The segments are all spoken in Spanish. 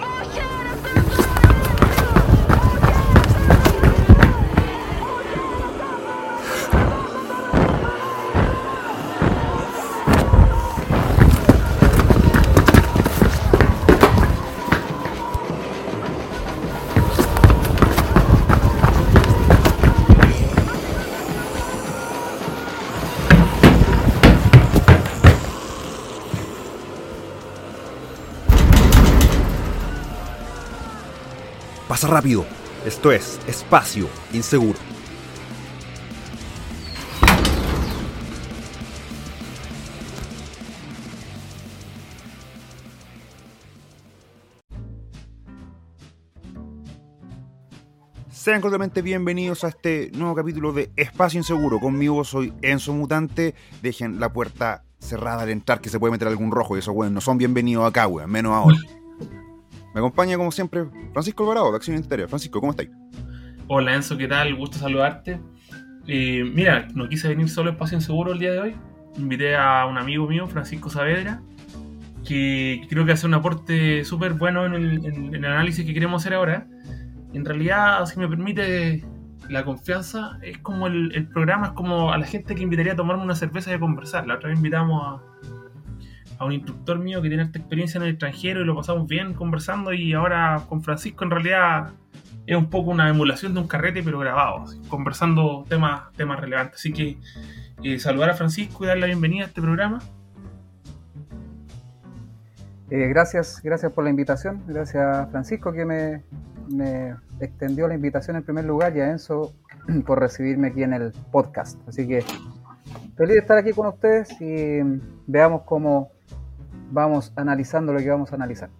Pasa rápido. Esto es Espacio Inseguro. Sean cordialmente bienvenidos a este nuevo capítulo de Espacio Inseguro. Conmigo soy Enzo Mutante. Dejen la puerta cerrada al entrar que se puede meter algún rojo y esos weón no son bienvenidos acá, weón, menos ahora. Me acompaña como siempre Francisco Alvarado de Acción Interior. Francisco, ¿cómo estáis? Hola Enzo, ¿qué tal? Gusto saludarte. Mira, no quise venir solo a Espacio Inseguro el día de hoy. Invité a un amigo mío, Francisco Saavedra, que creo que hace un aporte súper bueno en el, en el análisis que queremos hacer ahora. En realidad, si me permite la confianza, es como el, el programa, es como a la gente que invitaría a tomarme una cerveza y a conversar. La otra vez invitamos a, a un instructor mío que tiene esta experiencia en el extranjero y lo pasamos bien conversando y ahora con Francisco en realidad es un poco una emulación de un carrete pero grabado, conversando temas, temas relevantes. Así que eh, saludar a Francisco y darle la bienvenida a este programa. Eh, gracias, gracias por la invitación, gracias Francisco que me, me extendió la invitación en primer lugar y a Enzo por recibirme aquí en el podcast. Así que feliz de estar aquí con ustedes y veamos cómo vamos analizando lo que vamos a analizar.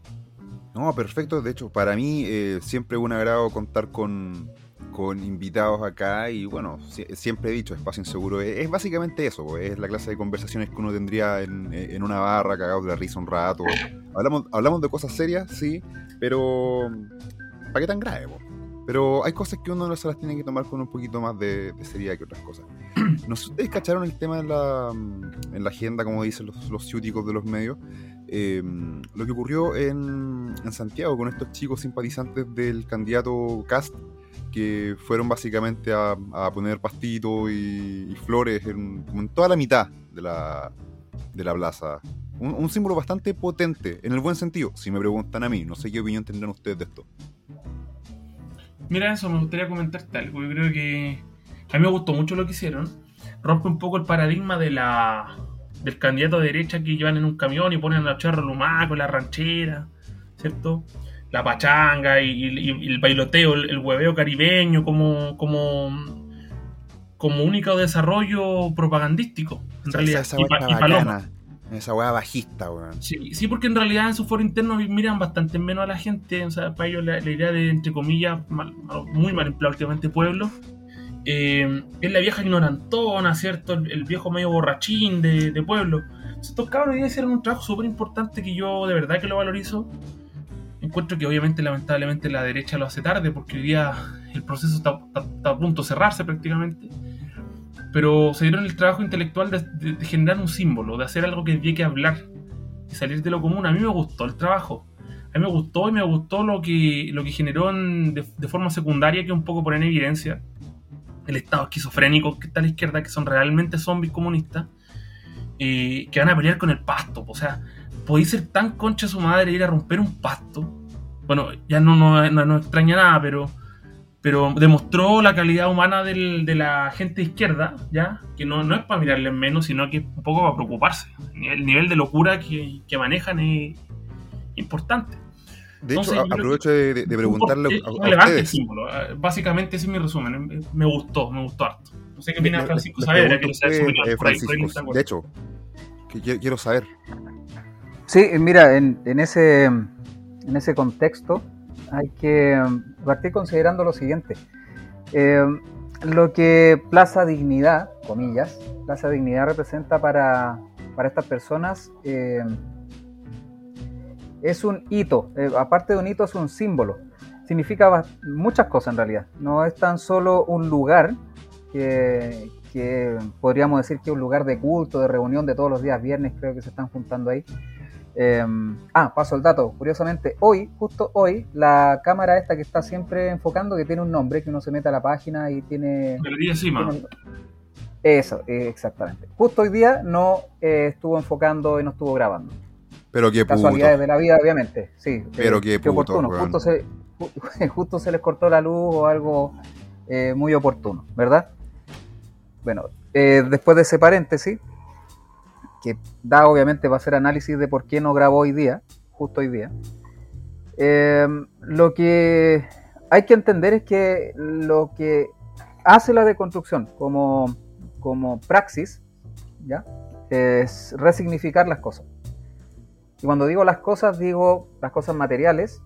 No, perfecto. De hecho, para mí eh, siempre es un agrado contar con, con invitados acá y bueno, si- siempre he dicho, Espacio Inseguro es, básicamente eso, es la clase de conversaciones que uno tendría en, en una barra, cagados de la risa un rato. Hablamos, hablamos de cosas serias, sí, pero ¿para qué tan grave? po? Pero hay cosas que uno no se las tiene que tomar con un poquito más de, de seriedad que otras cosas. No sé ustedes cacharon el tema en la, en la agenda, como dicen los, los ciúticos de los medios. eh, lo que ocurrió en, en Santiago con estos chicos simpatizantes del candidato Cast que fueron básicamente a, a poner pastitos y, y flores en, en toda la mitad de la, de la plaza. Un, un símbolo bastante potente, en el buen sentido, si me preguntan a mí. No sé qué opinión tendrán ustedes de esto. Mira eso, me gustaría comentarte algo. Yo creo que a mí me gustó mucho lo que hicieron. Rompe un poco el paradigma de la del candidato de derecha que llevan en un camión y ponen a charro lumaco, la ranchera, ¿cierto? La pachanga y, y- y el bailoteo, el, el hueveo caribeño como, como, como único desarrollo propagandístico, en realidad. y, pa- y paloma. Esa weá bajista, weón. Sí, sí, porque en realidad en su foro interno miran bastante menos a la gente. O sea, para ellos la, idea de, entre comillas, muy mal empleado últimamente pueblo, eh, es la vieja ignorantona, ¿cierto? El, viejo medio borrachín de, de pueblo. Estos cabros hicieron un trabajo súper importante que yo de verdad que lo valorizo. Encuentro que obviamente, lamentablemente, la derecha lo hace tarde porque hoy día el proceso está- está a punto de cerrarse prácticamente. Pero se dieron el trabajo intelectual de, de- de generar un símbolo, de hacer algo que había que hablar y salir de lo común. A mí me gustó el trabajo. A mí me gustó y me gustó lo que, lo que generó en- de, de forma secundaria, que un poco pone en evidencia el estado esquizofrénico que está a la izquierda, que son realmente zombies comunistas, eh, que van a pelear con el pasto. O sea, podéis ser tan concha su madre ir a romper un pasto. Bueno, ya no nos no, no extraña nada, pero, pero demostró la calidad humana del- de la gente de izquierda, ¿ya? Que no, no es para mirarle en menos, sino que es un poco para preocuparse. El nivel de locura que, que manejan es importante. De Entonces, hecho, aprovecho de, de- de preguntarle Es a, a ustedes. símbolo. Básicamente ese es mi resumen. Me gustó, me gustó harto. No sé qué opina Francisco Saavedra, pregunto quiero saber su a opinión. ustedes, eh, ahí, ahí Francisco, de hecho, que quiero, quiero saber. Sí, eh, mira, en, en ese, en ese contexto hay que partir considerando lo siguiente. Eh, lo que Plaza Dignidad, comillas, Plaza Dignidad representa para, para estas personas eh, es un hito. Eh, aparte de un hito, es un símbolo. Significa muchas cosas en realidad. No es tan solo un lugar que, que podríamos decir que es un lugar de culto, de reunión de todos los días viernes, creo que se están juntando ahí Em, ah, paso el dato. Curiosamente, hoy, justo hoy, la cámara esta que está siempre enfocando, que tiene un nombre, que uno se mete a la página y tiene... Galería Cima. tiene- Eso, eh, exactamente. Justo hoy día no eh, estuvo enfocando y no estuvo grabando. Pero qué puto. Casualidades de la vida, obviamente. Sí. Pero eh, qué puto, oportuno. Justo se, ju- justo se les cortó la luz o algo eh, muy oportuno, ¿verdad? Bueno, eh, después de ese paréntesis, que da obviamente va a ser análisis de por qué no grabó hoy día, justo hoy día. eh, lo que hay que entender es que lo que hace la deconstrucción como, como praxis, ¿ya? Es resignificar las cosas. Y cuando digo las cosas, digo las cosas materiales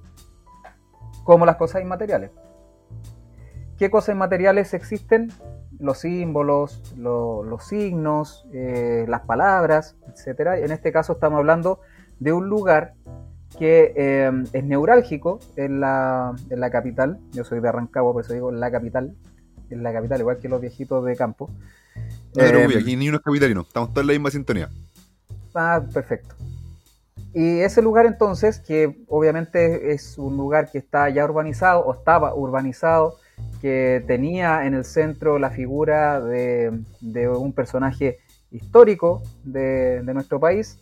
como las cosas inmateriales. ¿Qué cosas inmateriales existen? Los símbolos, lo- los signos, eh, las palabras, etc. En este caso estamos hablando de un lugar que eh, es neurálgico en la, en la capital. Yo soy de Arrancagua, por eso digo la capital. En la capital, igual que los viejitos de campo. No te preocupes, Eh, aquí ni uno es capitalino. Estamos todos en la misma sintonía. Ah, perfecto. Y ese lugar entonces, que obviamente es un lugar que está ya urbanizado o estaba urbanizado, que tenía en el centro la figura de, un personaje histórico de, de nuestro país,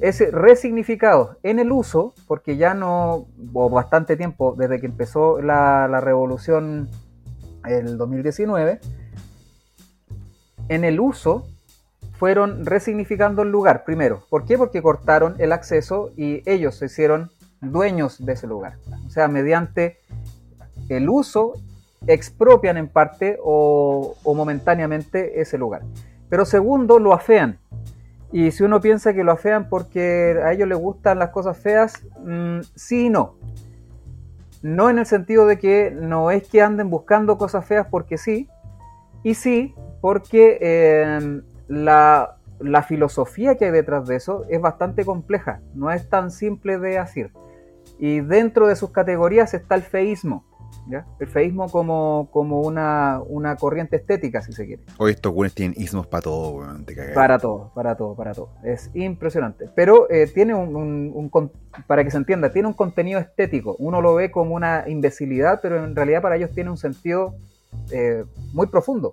es resignificado en el uso, porque ya no, o bastante tiempo desde que empezó la, la revolución el 2019, en el uso fueron resignificando el lugar primero. ¿Por qué? Porque cortaron el acceso y ellos se hicieron dueños de ese lugar. O sea, mediante el uso expropian en parte o, momentáneamente ese lugar. Pero segundo, lo afean. Y si uno piensa que lo afean porque a ellos les gustan las cosas feas, mm, sí y no. No en el sentido de que no es que anden buscando cosas feas porque sí, y sí porque eh, la, la filosofía que hay detrás de eso es bastante compleja, no es tan simple de decir. Y dentro de sus categorías está el feísmo, ¿ya? el feísmo como, como una, una corriente estética, si se quiere. Hoy estos güeyes tienen ismos para todo, weón. Te cagas. Para todo, para todo, para todo. Es impresionante. Pero eh, tiene un, un- para que se entienda, tiene un contenido estético. Uno lo ve como una imbecilidad, pero en realidad para ellos tiene un sentido eh, muy profundo,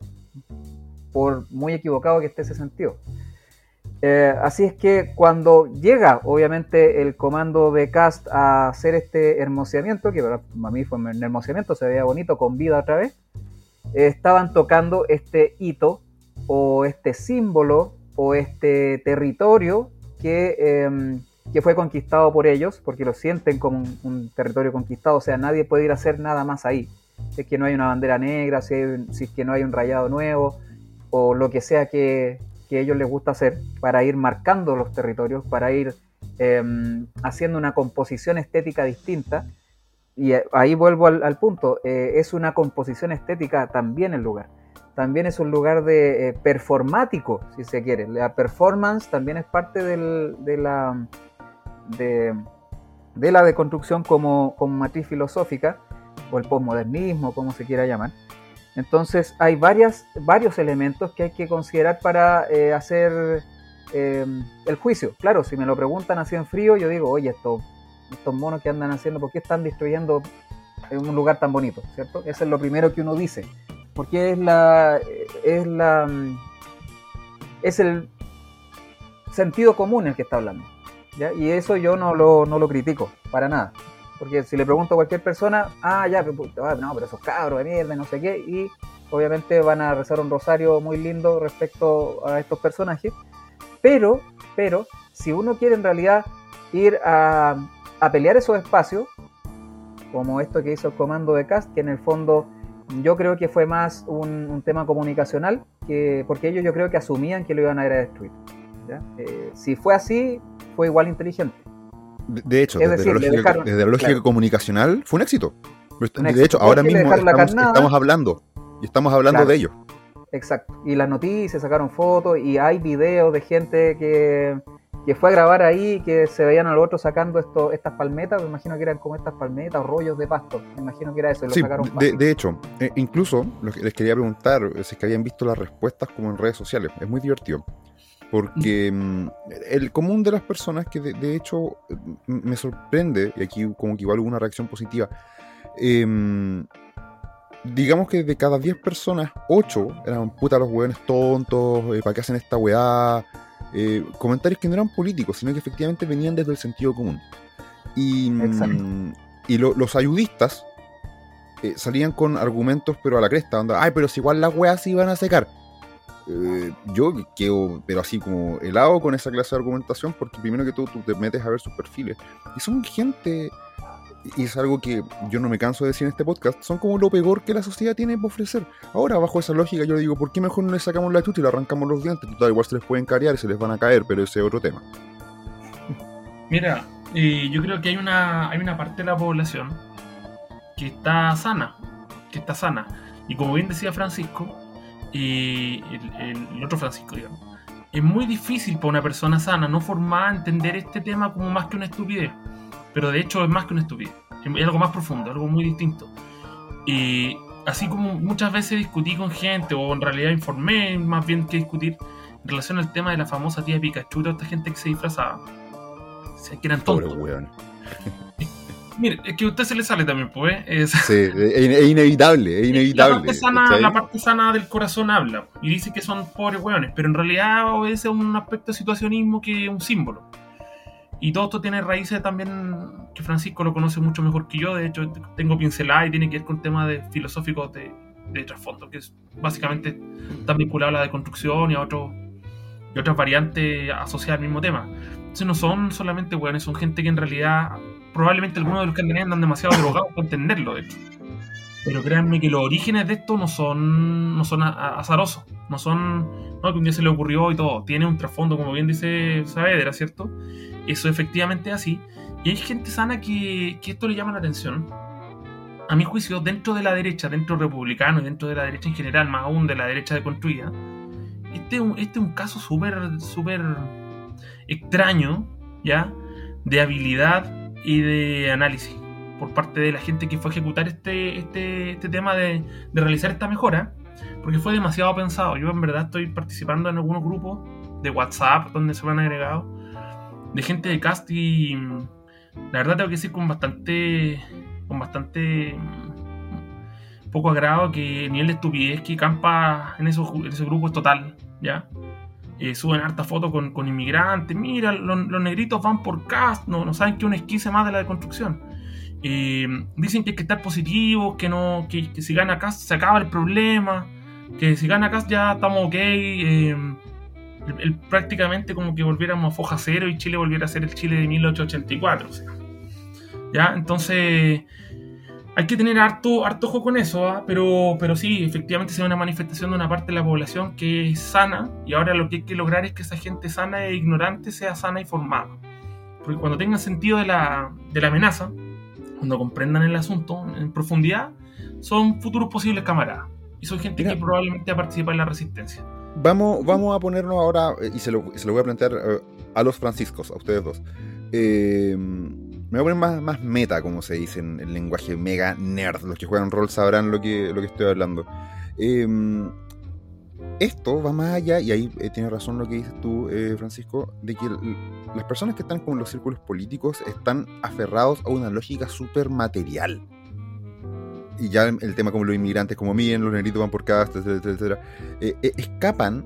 por muy equivocado que esté ese sentido. Eh, así es que cuando llega, obviamente, el comando de Cast a hacer este hermoseamiento, que para mí fue un hermoseamiento, se veía bonito, con vida otra vez, eh, estaban tocando este hito o este símbolo o este territorio que, eh, que fue conquistado por ellos, porque lo sienten como un, territorio conquistado, o sea, nadie puede ir a hacer nada más ahí. Si es que no hay una bandera negra, si es que no hay un rayado nuevo, o lo que sea que, que a ellos les gusta hacer, para ir marcando los territorios, para ir eh, haciendo una composición estética distinta. Y eh, ahí vuelvo al, al punto, eh, es una composición estética también el lugar también es un lugar de eh, performático, si se quiere. La performance también es parte del- de la de, de la deconstrucción como, como matriz filosófica, o el posmodernismo, como se quiera llamar. Entonces hay varias, varios elementos que hay que considerar para eh, hacer eh, el juicio. Claro, si me lo preguntan así en frío, yo digo, oye, estos, monos que andan haciendo, ¿por qué están destruyendo un lugar tan bonito? ¿Cierto? Eso es lo primero que uno dice porque es la es la es el sentido común el que está hablando ¿ya? y eso yo no lo critico para nada porque si le pregunto a cualquier persona ah ya pero, ah, no pero esos cabros de mierda no sé qué y obviamente van a rezar un rosario muy lindo respecto a estos personajes pero pero si uno quiere en realidad ir a, a pelear esos espacios como esto que hizo el comando de Cast que en el fondo yo creo que fue más un, tema comunicacional, que, porque ellos yo creo que asumían que lo iban a ir a destruir. Eh, si fue así, fue igual inteligente. De, de hecho, Es desde, decir, la lógica, dejaron- desde la lógica claro. comunicacional fue un éxito. Un de éxito. hecho, ahora mismo estamos, hablando. Y estamos hablando Claro. de ello. Exacto. Y las noticias sacaron fotos y hay videos de gente que, que fue a grabar ahí, que se veían a los otros sacando esto, estas palmetas. Me imagino que eran como estas palmetas o rollos de pasto. Me imagino que era eso. Y lo Sí, sacaron de, de hecho, eh, incluso les quería preguntar si es que habían visto las respuestas como en redes sociales. Es muy divertido. Porque mm, el común de las personas, que de, hecho me sorprende, y aquí como que igual hubo una reacción positiva, em, digamos que de cada 10 personas, 8 eran puta los hueones tontos, eh, ¿para qué hacen esta weá? Eh, comentarios que no eran políticos, sino que efectivamente venían desde el sentido común. Y, mm, y los ayudistas eh, salían con argumentos, pero a la cresta, onda, ay, pero si igual las weas se iban a secar. Eh, yo quedo, pero así como helado con esa clase de argumentación, porque primero que todo tú te metes a ver sus perfiles. Y son gente, y es algo que yo no me canso de decir en este podcast, son como lo peor que la sociedad tiene para ofrecer. Ahora, bajo esa lógica, yo le digo, ¿por qué mejor no le sacamos la chucha y le arrancamos los dientes? Total, igual se les pueden carear y se les van a caer, pero ese es otro tema. Mira, yo creo que hay una, hay una parte de la población que está sana, que está sana. Y como bien decía Francisco, y el, otro Francisco, digamos, es muy difícil para una persona sana, no formada, entender este tema como más que una estupidez. Pero de hecho es más que una estupidez, es algo más profundo, algo muy distinto. Y así como muchas veces discutí con gente, o en realidad informé más bien que discutir en relación al tema de la famosa tía Pikachu, esta gente que se disfrazaba. O que eran tontos. Mire, es que a usted se le sale también, pues. Es... Sí, es, inevitable, es inevitable. La parte, sana, del corazón habla y dice que son pobres hueones, pero en realidad obedece a un aspecto de situacionismo que es un símbolo. Y todo esto tiene raíces también que Francisco lo conoce mucho mejor que yo. De hecho, tengo pincelada y tiene que ver con temas de filosóficos de, de trasfondo, que es básicamente está vinculado a la deconstrucción y a otros y otras variantes asociadas al mismo tema. Entonces no son solamente hueones, son gente que en realidad probablemente algunos de los que andan andan demasiado drogados para entenderlo, de hecho. Pero créanme que los orígenes de esto no son, no son azarosos, no son no, que un día se le ocurrió y todo. Tiene un trasfondo, como bien dice Saavedra, ¿cierto? Eso efectivamente es así. Y hay gente sana que, que esto le llama la atención. A mi juicio, dentro de la derecha, dentro republicano y dentro de la derecha en general, más aún de la derecha deconstruida, este, este es un caso súper, súper extraño, ¿ya? De habilidad y de análisis por parte de la gente que fue a ejecutar este, este, este tema de, realizar esta mejora, porque fue demasiado pensado. Yo en verdad estoy participando en algunos grupos de WhatsApp donde se van agregados de gente de cast y la verdad tengo que decir con bastante con bastante mm, poco agrado que el nivel de estupidez que campa en esos, en esos grupos es total, ¿ya? Suben harta fotos con, con, inmigrantes, mira, los, negritos van por cast, no, no saben que un esquice más de la deconstrucción. Eh, dicen que hay que estar positivos, que, no, que, si gana cast se acaba el problema, que si gana cast ya estamos ok. Eh, prácticamente como que volviéramos a foja cero y Chile volviera a ser el Chile de 1884. ¿Ya? Entonces hay que tener harto, harto ojo con eso, ¿ah? pero, pero sí, efectivamente se ve una manifestación de una parte de la población que es sana y ahora lo que hay que lograr es que esa gente sana e ignorante sea sana y formada. Porque cuando tengan sentido de la, de la amenaza, cuando comprendan el asunto en profundidad, son futuros posibles camaradas. Y son gente que probablemente va a participar en la resistencia. Vamos, vamos a ponernos ahora, eh, y se lo, se lo voy a plantear eh, a los franciscos, a ustedes dos. Eh, me voy a poner más, más meta, como se dice en el lenguaje mega nerd. Los que juegan rol sabrán lo que, lo que estoy hablando. Em, esto va más allá, y ahí eh, tiene razón lo que dices tú, eh, Francisco, de que las personas que están con los círculos políticos están aferrados a una lógica súper material. Y ya el tema como los inmigrantes, como miren, los negritos van por casa, etcétera, etcétera, eh, escapan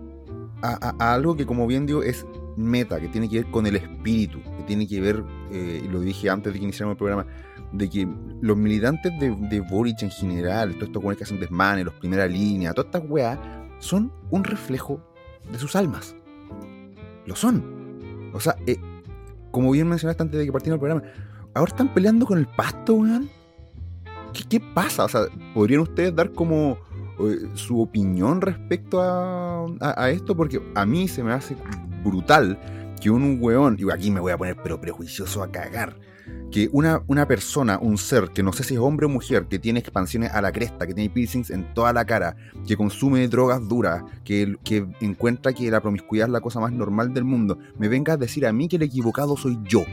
a, a, algo que, como bien digo, es meta, que tiene que ver con el espíritu, que tiene que ver, eh, y lo dije antes de que iniciáramos el programa, de que los militantes de, Boric en general, todos estos que hacen desmanes, los primera línea, todas estas weas, son un reflejo de sus almas. Lo son. O sea, eh, como bien mencionaste antes de que partiera el programa, ahora están peleando con el pasto, weón. ¿Qué, ¿Qué, pasa? O sea, ¿podrían ustedes dar como eh, su opinión respecto a, a, esto? Porque a mí se me hace brutal que un weón, y aquí me voy a poner pero prejuicioso a cagar, que una, una persona, un ser, que no sé si es hombre o mujer, que tiene expansiones a la cresta, que tiene piercings en toda la cara, que consume drogas duras, que, que encuentra que la promiscuidad es la cosa más normal del mundo, me venga a decir a mí que el equivocado soy yo.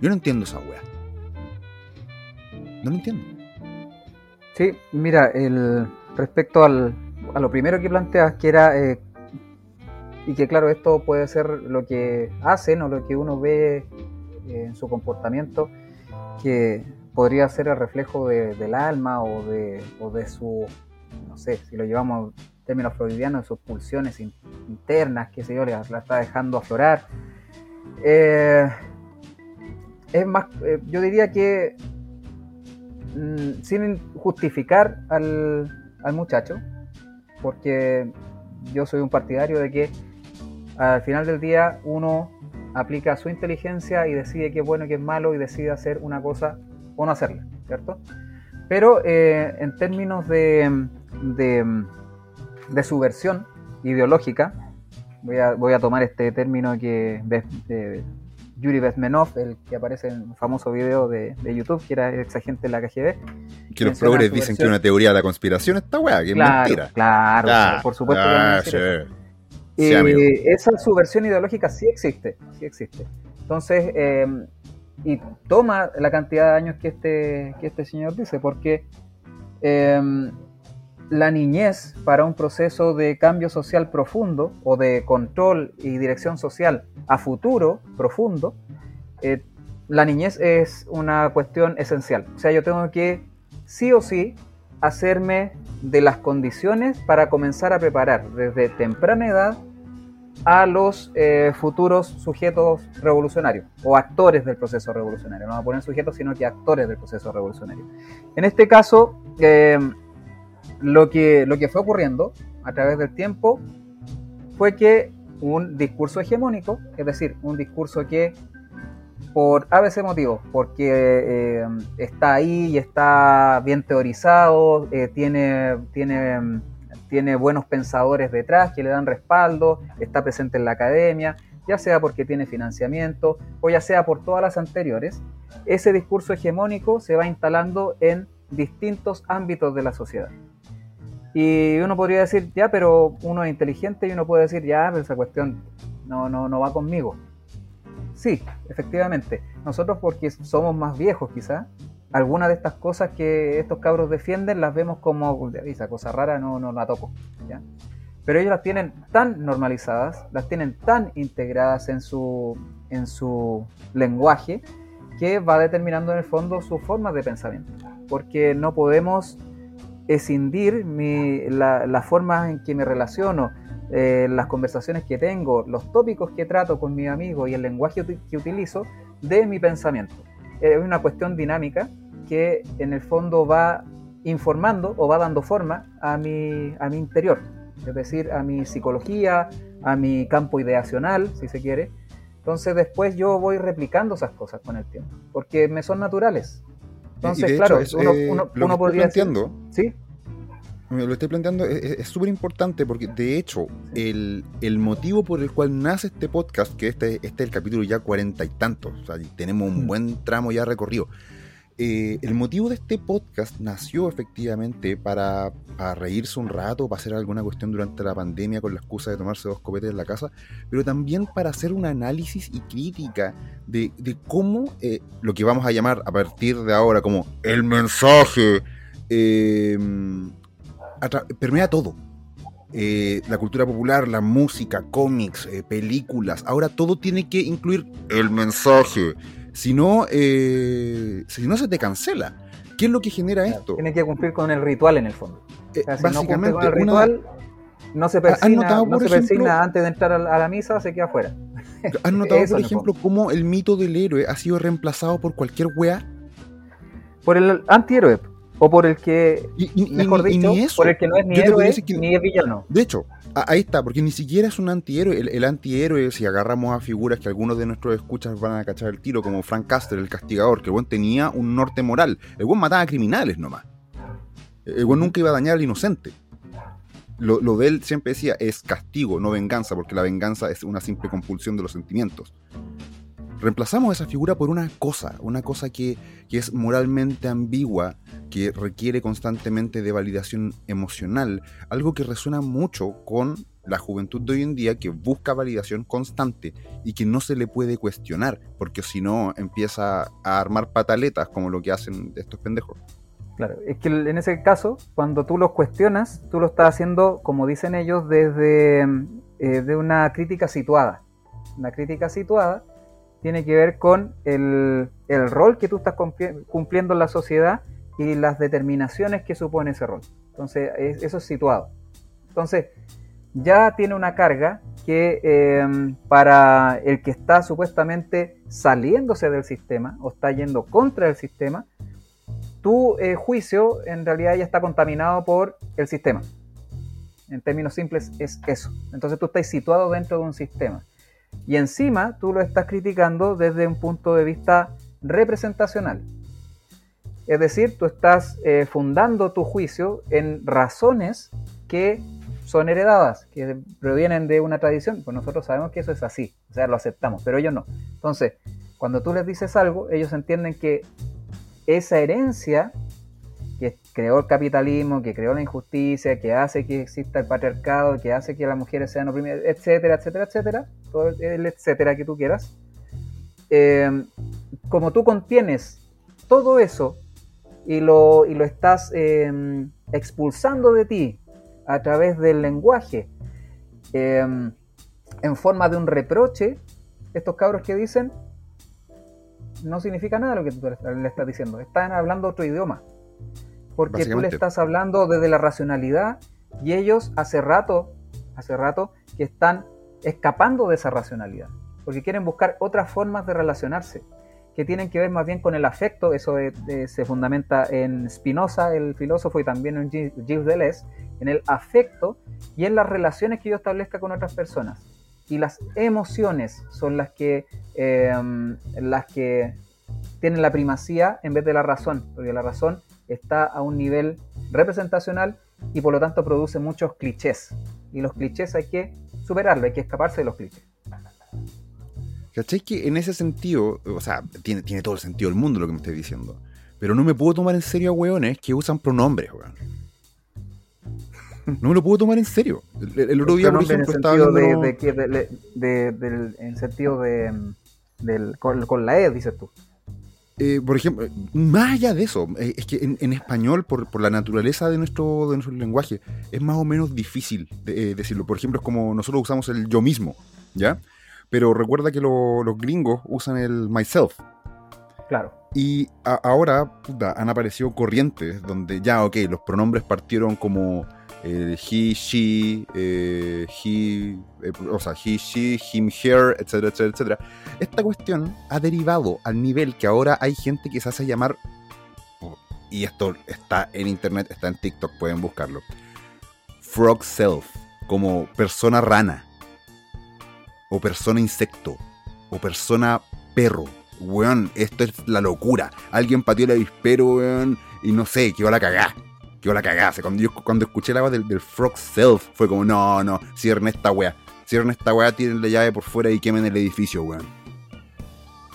Yo no entiendo esa wea. No lo entiendo. Sí, mira, el, respecto al, a lo primero que planteas, que era eh, y que claro, esto puede ser lo que hacen o lo que uno ve eh, en su comportamiento, que podría ser el reflejo del alma o de, o de su, no sé, si lo llevamos en términos freudianos, de sus pulsiones internas, que sé yo, la, está dejando aflorar. Eh, es más, eh, yo diría que mm, sin justificar al, al muchacho, porque yo soy un partidario de que al final del día uno aplica su inteligencia y decide qué es bueno y qué es malo y decide hacer una cosa o no hacerla, ¿cierto? Pero eh, en términos de, de, subversión ideológica, voy a, voy a tomar este término que de, Yuri Bezmenov, el que aparece en un famoso video de, YouTube, que era ex agente de la KGB. Que los progres dicen que una teoría de la conspiración está weá, que es mentira. Claro, por supuesto que eh, esa subversión ideológica sí existe, sí existe. Entonces, em, y toma la cantidad de años que este, que este señor dice, porque em, la niñez para un proceso de cambio social profundo o de control y dirección social a futuro profundo, eh, la niñez es una cuestión esencial. O sea, yo tengo que sí o sí hacerme de las condiciones para comenzar a preparar desde temprana edad a los eh, futuros sujetos revolucionarios o actores del proceso revolucionario. No vamos a poner sujetos, sino que actores del proceso revolucionario. En este caso, eh, lo, que, lo que fue ocurriendo a través del tiempo fue que un discurso hegemónico, es decir, un discurso que por ABC motivos, porque eh, está ahí y está bien teorizado, tiene, tiene tiene buenos pensadores detrás que le dan respaldo, está presente en la academia, ya sea porque tiene financiamiento o ya sea por todas las anteriores, ese discurso hegemónico se va instalando en distintos ámbitos de la sociedad. Y uno podría decir, ya, pero uno es inteligente y uno puede decir, ya, pero esa cuestión no, no, no va conmigo. Sí, efectivamente. Nosotros porque somos más viejos quizá, algunas de estas cosas que estos cabros defienden las vemos como, esa cosa rara no, no la toco. Pero ellos las tienen tan normalizadas, las tienen tan integradas en su, en su lenguaje, que va determinando en el fondo sus formas de pensamiento. Porque no podemos escindir mi, la, la forma en que me relaciono, eh, las conversaciones que tengo, los tópicos que trato con mis amigos y el lenguaje que utilizo de mi pensamiento es una cuestión dinámica que en el fondo va informando o va dando forma a mi, a mi interior, es decir, a mi psicología, a mi campo ideacional, si se quiere. Entonces después yo voy replicando esas cosas con el tiempo, porque me son naturales. Entonces, claro, uno, uno, podría decir, ¿sí? Lo estoy planteando, es súper importante porque de hecho el, motivo por el cual nace este podcast, que este, este es el capítulo ya cuarenta y tantos, o sea, tenemos un mm. buen tramo ya recorrido. Eh, el motivo de este podcast nació efectivamente para, reírse un rato, para hacer alguna cuestión durante la pandemia con la excusa de tomarse dos copetes en la casa, pero también para hacer un análisis y crítica de, cómo eh, lo que vamos a llamar a partir de ahora como el mensaje eh, permea todo. Eh, la cultura popular, la música, cómics, eh, películas. Ahora todo tiene que incluir el mensaje. Si no, eh, si no se te cancela. ¿Qué es lo que genera esto? Tiene que cumplir con el ritual en el fondo. básicamente, no el ritual, no se persigna, no se antes de entrar a la misa, se queda fuera. ¿Has notado, por ejemplo, cómo el mito del héroe ha sido reemplazado por cualquier wea? Por el antihéroe o por el que, mejor dicho, por el que no es ni héroe ni es villano. De hecho, ahí está, porque ni siquiera es un antihéroe. El, antihéroe, si agarramos a figuras que algunos de nuestros escuchas van a cachar el tiro, como Frank Castle, el castigador, que el buen tenía un norte moral. El buen mataba a criminales nomás. El buen nunca iba a dañar al inocente. Lo, lo, de él siempre decía es castigo, no venganza, porque la venganza es una simple compulsión de los sentimientos reemplazamos esa figura por una cosa, una cosa que, es moralmente ambigua, que requiere constantemente de validación emocional, algo que resuena mucho con la juventud de hoy en día que busca validación constante y que no se le puede cuestionar, porque si no empieza a armar pataletas como lo que hacen estos pendejos. Claro, es que en ese caso, cuando tú los cuestionas, tú lo estás haciendo, como dicen ellos, desde eh, de una crítica situada. Una crítica situada tiene que ver con el, el rol que tú estás cumpliendo en la sociedad y las determinaciones que supone ese rol. Entonces, eso es situado. Entonces, ya tiene una carga que em, para el que está supuestamente saliéndose del sistema o está yendo contra el sistema, tu eh, juicio en realidad ya está contaminado por el sistema. En términos simples es eso. Entonces tú estás situado dentro de un sistema. Y encima tú lo estás criticando desde un punto de vista representacional. Es decir, tú estás eh, fundando tu juicio en razones que son heredadas, que provienen de una tradición. Pues nosotros sabemos que eso es así, o sea, lo aceptamos, pero ellos no. Entonces, cuando tú les dices algo, ellos entienden que esa herencia que creó el capitalismo, que creó la injusticia, que hace que exista el patriarcado, que hace que las mujeres sean oprimidas, etcétera, etcétera, etcétera, todo el etcétera que tú quieras. Eh, como tú contienes todo eso y lo, y lo estás eh, expulsando de ti a través del lenguaje, eh, en forma de un reproche, estos cabros que dicen, no significa nada lo que tú le estás diciendo. Están hablando otro idioma. Porque tú le estás hablando desde la racionalidad y ellos hace rato, hace rato que están escapando de esa racionalidad. Porque quieren buscar otras formas de relacionarse que tienen que ver más bien con el afecto, eso se fundamenta en Spinoza, el filósofo, y también en Gilles Deleuze, en el afecto y en las relaciones que yo establezca con otras personas y las emociones son las que, em, las que tienen la primacía en vez de la razón, porque la razón está a un nivel representacional y por lo tanto produce muchos clichés. Y los clichés hay que superarlo, hay que escaparse de los clichés. ¿Cachai? Que en ese sentido, o sea, tiene, tiene todo el sentido del mundo lo que me estoy diciendo. Pero no me puedo tomar en serio a hueones que usan pronombres, weón. No me lo puedo tomar en serio. El, otro día, por ejemplo, estaba de, En sentido de... con, la E, dices tú. Eh, por ejemplo, más allá de eso, eh, es que en, español, por, por, la naturaleza de nuestro, de nuestro lenguaje, es más o menos difícil de, eh, decirlo. Por ejemplo, es como nosotros usamos el yo mismo, ¿ya? Pero recuerda que los gringos usan el myself. Claro. Y ahora han aparecido corrientes donde ya, ok, los pronombres partieron como he, she, eh, he, eh, o sea, he, she, him, her, etcétera, etcétera, etcétera. Esta cuestión ha derivado al nivel que ahora hay gente que se hace llamar, y esto está en internet, está en TikTok, pueden buscarlo, frog self, como persona rana, o persona insecto, o persona perro. Weón, esto es la locura. Alguien pateó el avispero, weón, y no sé, que va a la cagá que la cagase. Cuando yo cuando escuché la voz del, Frog Self, fue como, no, no, cierren esta weá. Cierren esta weá, tienen la llave por fuera y quemen el edificio, weón.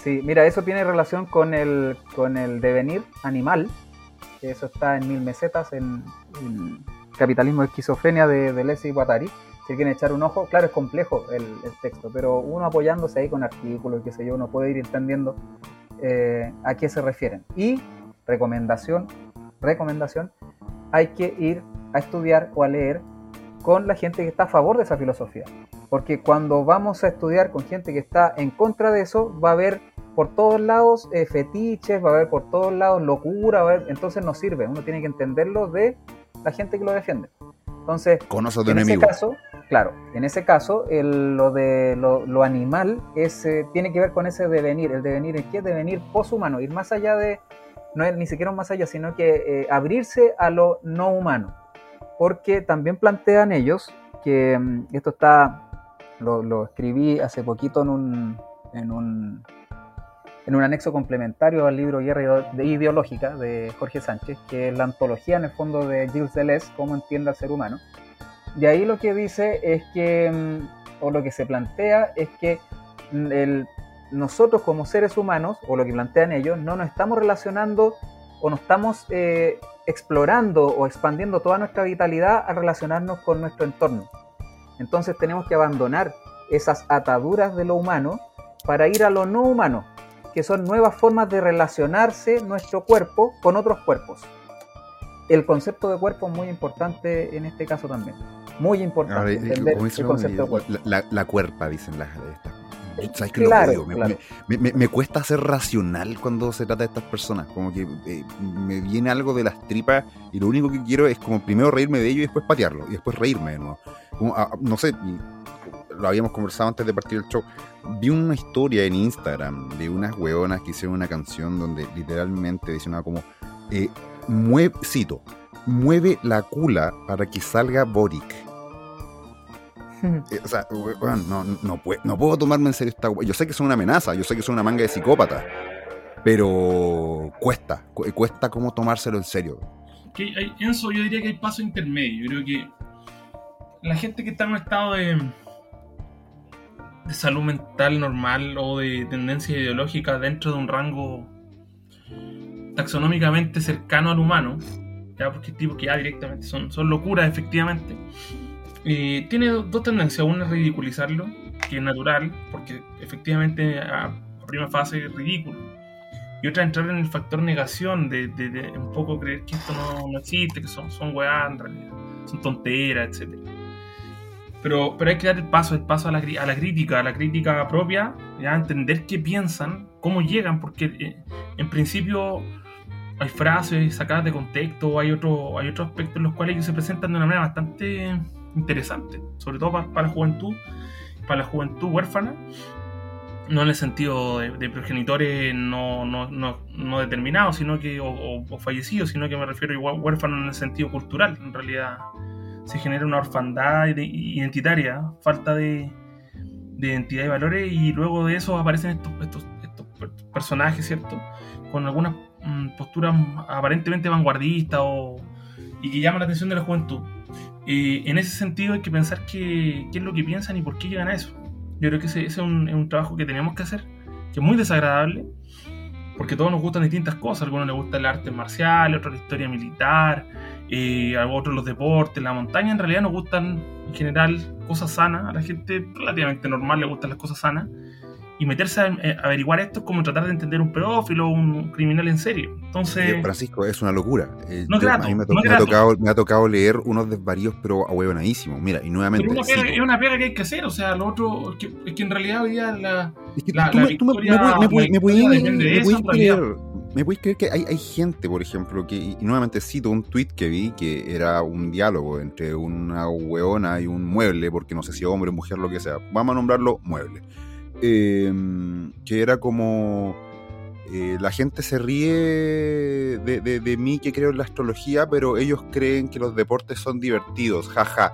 Sí, mira, eso tiene relación con el, con el devenir animal. Eso está en Mil Mesetas, en, Capitalismo Esquizofrenia de, de Leslie Guattari. Si quieren echar un ojo, claro, es complejo el, texto, pero uno apoyándose ahí con artículos, qué sé yo, uno puede ir entendiendo eh, a qué se refieren. Y recomendación, recomendación, hay que ir a estudiar o a leer con la gente que está a favor de esa filosofía. Porque cuando vamos a estudiar con gente que está en contra de eso, va a haber por todos lados eh, fetiches, va a haber por todos lados locura, entonces no sirve. Uno tiene que entenderlo de la gente que lo defiende. Entonces, en ese caso, claro, en ese caso, lo de lo, animal es, eh, tiene que ver con ese devenir. El devenir, ¿en qué? Devenir poshumano, ir más allá de, no es ni siquiera más allá, sino que eh, abrirse a lo no humano. Porque también plantean ellos que mm, esto está, lo, escribí hace poquito en un, en un, en un anexo complementario al libro Guerra Ideológica de Jorge Sánchez, que es la antología en el fondo de Gilles Deleuze, cómo entiende al ser humano. De ahí lo que dice es que, mm, o lo que se plantea es que mm, el nosotros como seres humanos, o lo que plantean ellos, no nos estamos relacionando o no estamos eh, explorando o expandiendo toda nuestra vitalidad al relacionarnos con nuestro entorno. Entonces tenemos que abandonar esas ataduras de lo humano para ir a lo no humano, que son nuevas formas de relacionarse nuestro cuerpo con otros cuerpos. el concepto de cuerpo es muy importante en este caso también. Muy importante entender el concepto de cuerpo. La, cuerpa, dicen las estas ¿Sabes que claro, Me, cuesta ser racional cuando se trata de estas personas. Como que eh, me viene algo de las tripas y lo único que quiero es como primero reírme de ello y después patearlo. Y después reírme de nuevo. Ah, no sé, lo habíamos conversado antes de partir el show. Vi una historia en Instagram de unas hueonas que hicieron una canción donde literalmente decían como, eh, mueve, cito, mueve la cula para que salga Boric. Eh, o sea, no, no, puedo, no puedo tomarme en serio esta Yo sé que son una amenaza, yo sé que son una manga de psicópata, pero cuesta, cuesta como tomárselo en serio. Que hay, Enzo, yo diría que hay paso intermedio. Yo creo que la gente que está en un estado de, de salud mental normal o de tendencia ideológica dentro de un rango taxonómicamente cercano al humano, ya porque tipo que ya directamente son, son locuras efectivamente, eh, tiene dos tendencias. Una es ridiculizarlo, que es natural, porque efectivamente a primera fase es ridículo. Y otra entrar en el factor negación, de, un poco creer que esto no, existe, que son, son weá son tonteras, etc. Pero, pero hay que dar el paso, el paso a la, a la crítica, a la crítica propia, ya entender qué piensan, cómo llegan, porque eh, en principio hay frases sacadas de contexto, hay otro, hay otros aspectos en los cuales ellos se presentan de una manera bastante interesante, sobre todo para, la juventud, para la juventud huérfana, no en el sentido de, progenitores no, no, no, no, determinados, sino que, o, fallecidos, sino que me refiero igual huérfano en el sentido cultural, en realidad se genera una orfandad identitaria, falta de, de identidad y valores, y luego de eso aparecen estos, estos, estos personajes, ¿cierto? Con algunas mm, posturas aparentemente vanguardistas o, y que llaman la atención de la juventud. Y en ese sentido hay que pensar qué, es lo que piensan y por qué llegan a eso. Yo creo que ese, es, un, es un trabajo que tenemos que hacer, que es muy desagradable, porque a todos nos gustan distintas cosas. A algunos les gusta el arte marcial, a otros la historia militar, eh, a otros los deportes, la montaña. En realidad nos gustan en general cosas sanas. A la gente relativamente normal le gustan las cosas sanas. Y meterse a, eh, averiguar esto es como tratar de entender un pedófilo o un criminal en serio. Entonces. Eh, Francisco, es una locura. no a mí me, ha tocado, me, ha tocado, leer unos desvaríos, pero ahuevonadísimos. Mira, y nuevamente. es una pega que hay que hacer. O sea, lo otro. Es que, es que en realidad hoy día la. Es que la, tú, me, puedes creer ¿Me puedes creer que hay, hay, gente, por ejemplo, que, y nuevamente cito un tweet que vi, que era un diálogo entre una hueona y un mueble, porque no sé si hombre o mujer, lo que sea, vamos a nombrarlo mueble, em, que era como, eh, la gente se ríe de, de, mí que creo en la astrología, pero ellos creen que los deportes son divertidos, jaja.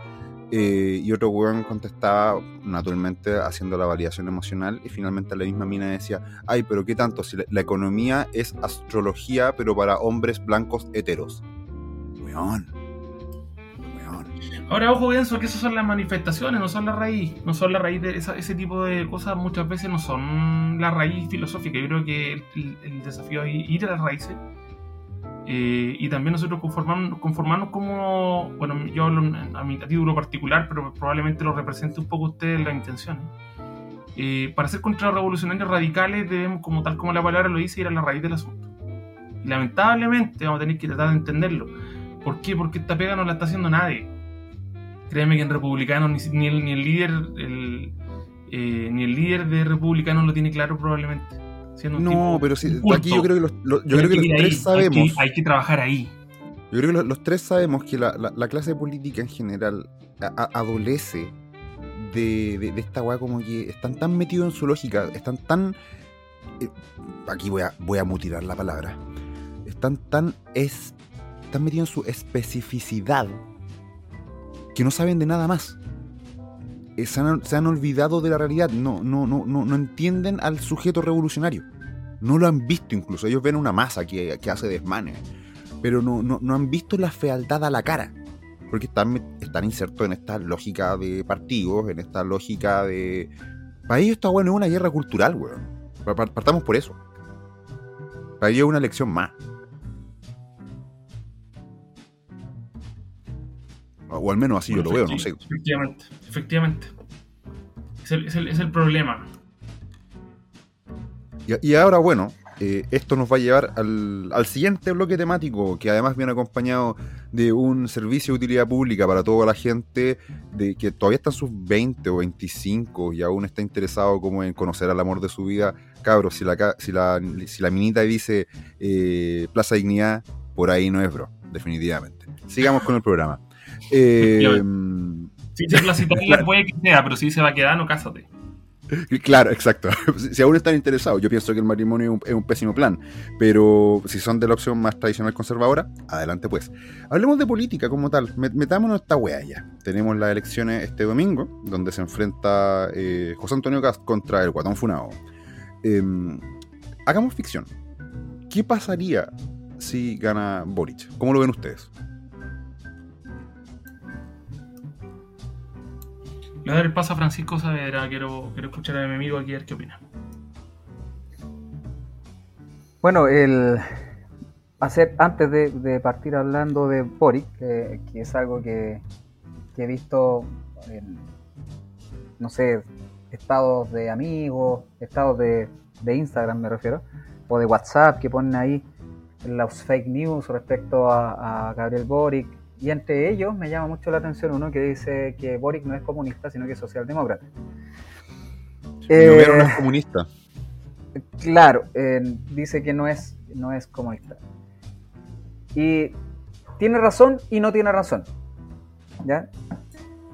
Eh, y otro weón contestaba, naturalmente, haciendo la variación emocional, y finalmente la misma mina decía, ay, pero qué tanto, si la, economía es astrología, pero para hombres blancos heteros. Weón. Ahora, ojo, pienso que esas son las manifestaciones, no son la raíz. No son la raíz de ese tipo de cosas, muchas veces no son la raíz filosófica. Yo creo que el, desafío es ir a las raíces eh, y también nosotros conformarnos, conformarnos como, bueno, yo hablo a mi título particular, pero probablemente lo represente un poco usted las intenciones. Eh, para ser contrarrevolucionarios radicales debemos, como tal como la palabra lo dice, ir a la raíz del asunto. Y lamentablemente vamos a tener que tratar de entenderlo. ¿Por qué? Porque esta pega no la está haciendo nadie. Créeme que en republicanos ni, el, ni el, líder el, eh, ni el líder de republicanos lo tiene claro probablemente no, pero sí, aquí yo creo que los, yo creo que los tres sabemos. Hay que, trabajar ahí. Yo creo que los, tres sabemos que la, la, clase política en general adolece de, de, esta weá como que están tan metidos en su lógica, están tan. Eh, aquí voy a, voy a mutilar la palabra. Están tan, es, están metidos en su especificidad que no saben de nada más. Eh, se han, olvidado de la realidad, no, no, no, no, entienden al sujeto revolucionario. No lo han visto incluso, ellos ven una masa que, que hace desmanes, pero no, no, no, han visto la fealdad a la cara, porque están, están insertos en esta lógica de partidos, en esta lógica de... Para ellos está bueno, es una guerra cultural, weón. Partamos por eso. Para ellos es una lección más. O al menos así yo lo veo, no sé. Efectivamente, efectivamente. Es el, es el, problema. Y, ahora, bueno, eh, esto nos va a llevar al, al, siguiente bloque temático, que además viene acompañado de un servicio de utilidad pública para toda la gente de que todavía está en sus 20 o 25 y aún está interesado como en conocer al amor de su vida. Cabros, si la, si la, si la minita dice eh, Plaza Dignidad, por ahí no es, bro, definitivamente. Sigamos con el programa. Eh, si se Plaza puede que sea, pero si se va a quedar, no cásate. Claro, exacto. Si aún están interesados, yo pienso que el matrimonio es un, pésimo plan, pero si son de la opción más tradicional conservadora, adelante pues. Hablemos de política como tal, metámonos esta wea ya. Tenemos las elecciones este domingo, donde se enfrenta eh, José Antonio Cast contra el Guatón Funao. Em, hagamos ficción. ¿Qué pasaría si gana Boric? ¿Cómo lo ven ustedes? Voy dar el paso a Francisco Saavedra. Quiero, quiero escuchar a mi amigo aquí a ver qué opina. Bueno, el hacer antes de, partir hablando de Boric, que, es algo que, he visto en, no sé, estados de amigos, estados de, Instagram me refiero, o de WhatsApp que ponen ahí los fake news respecto a Gabriel Boric, y entre ellos me llama mucho la atención uno que dice que Boric no es comunista, sino que es socialdemócrata. Eh, no es comunista. Claro, dice que no es, no es comunista. Y tiene razón y no tiene razón. ¿Ya?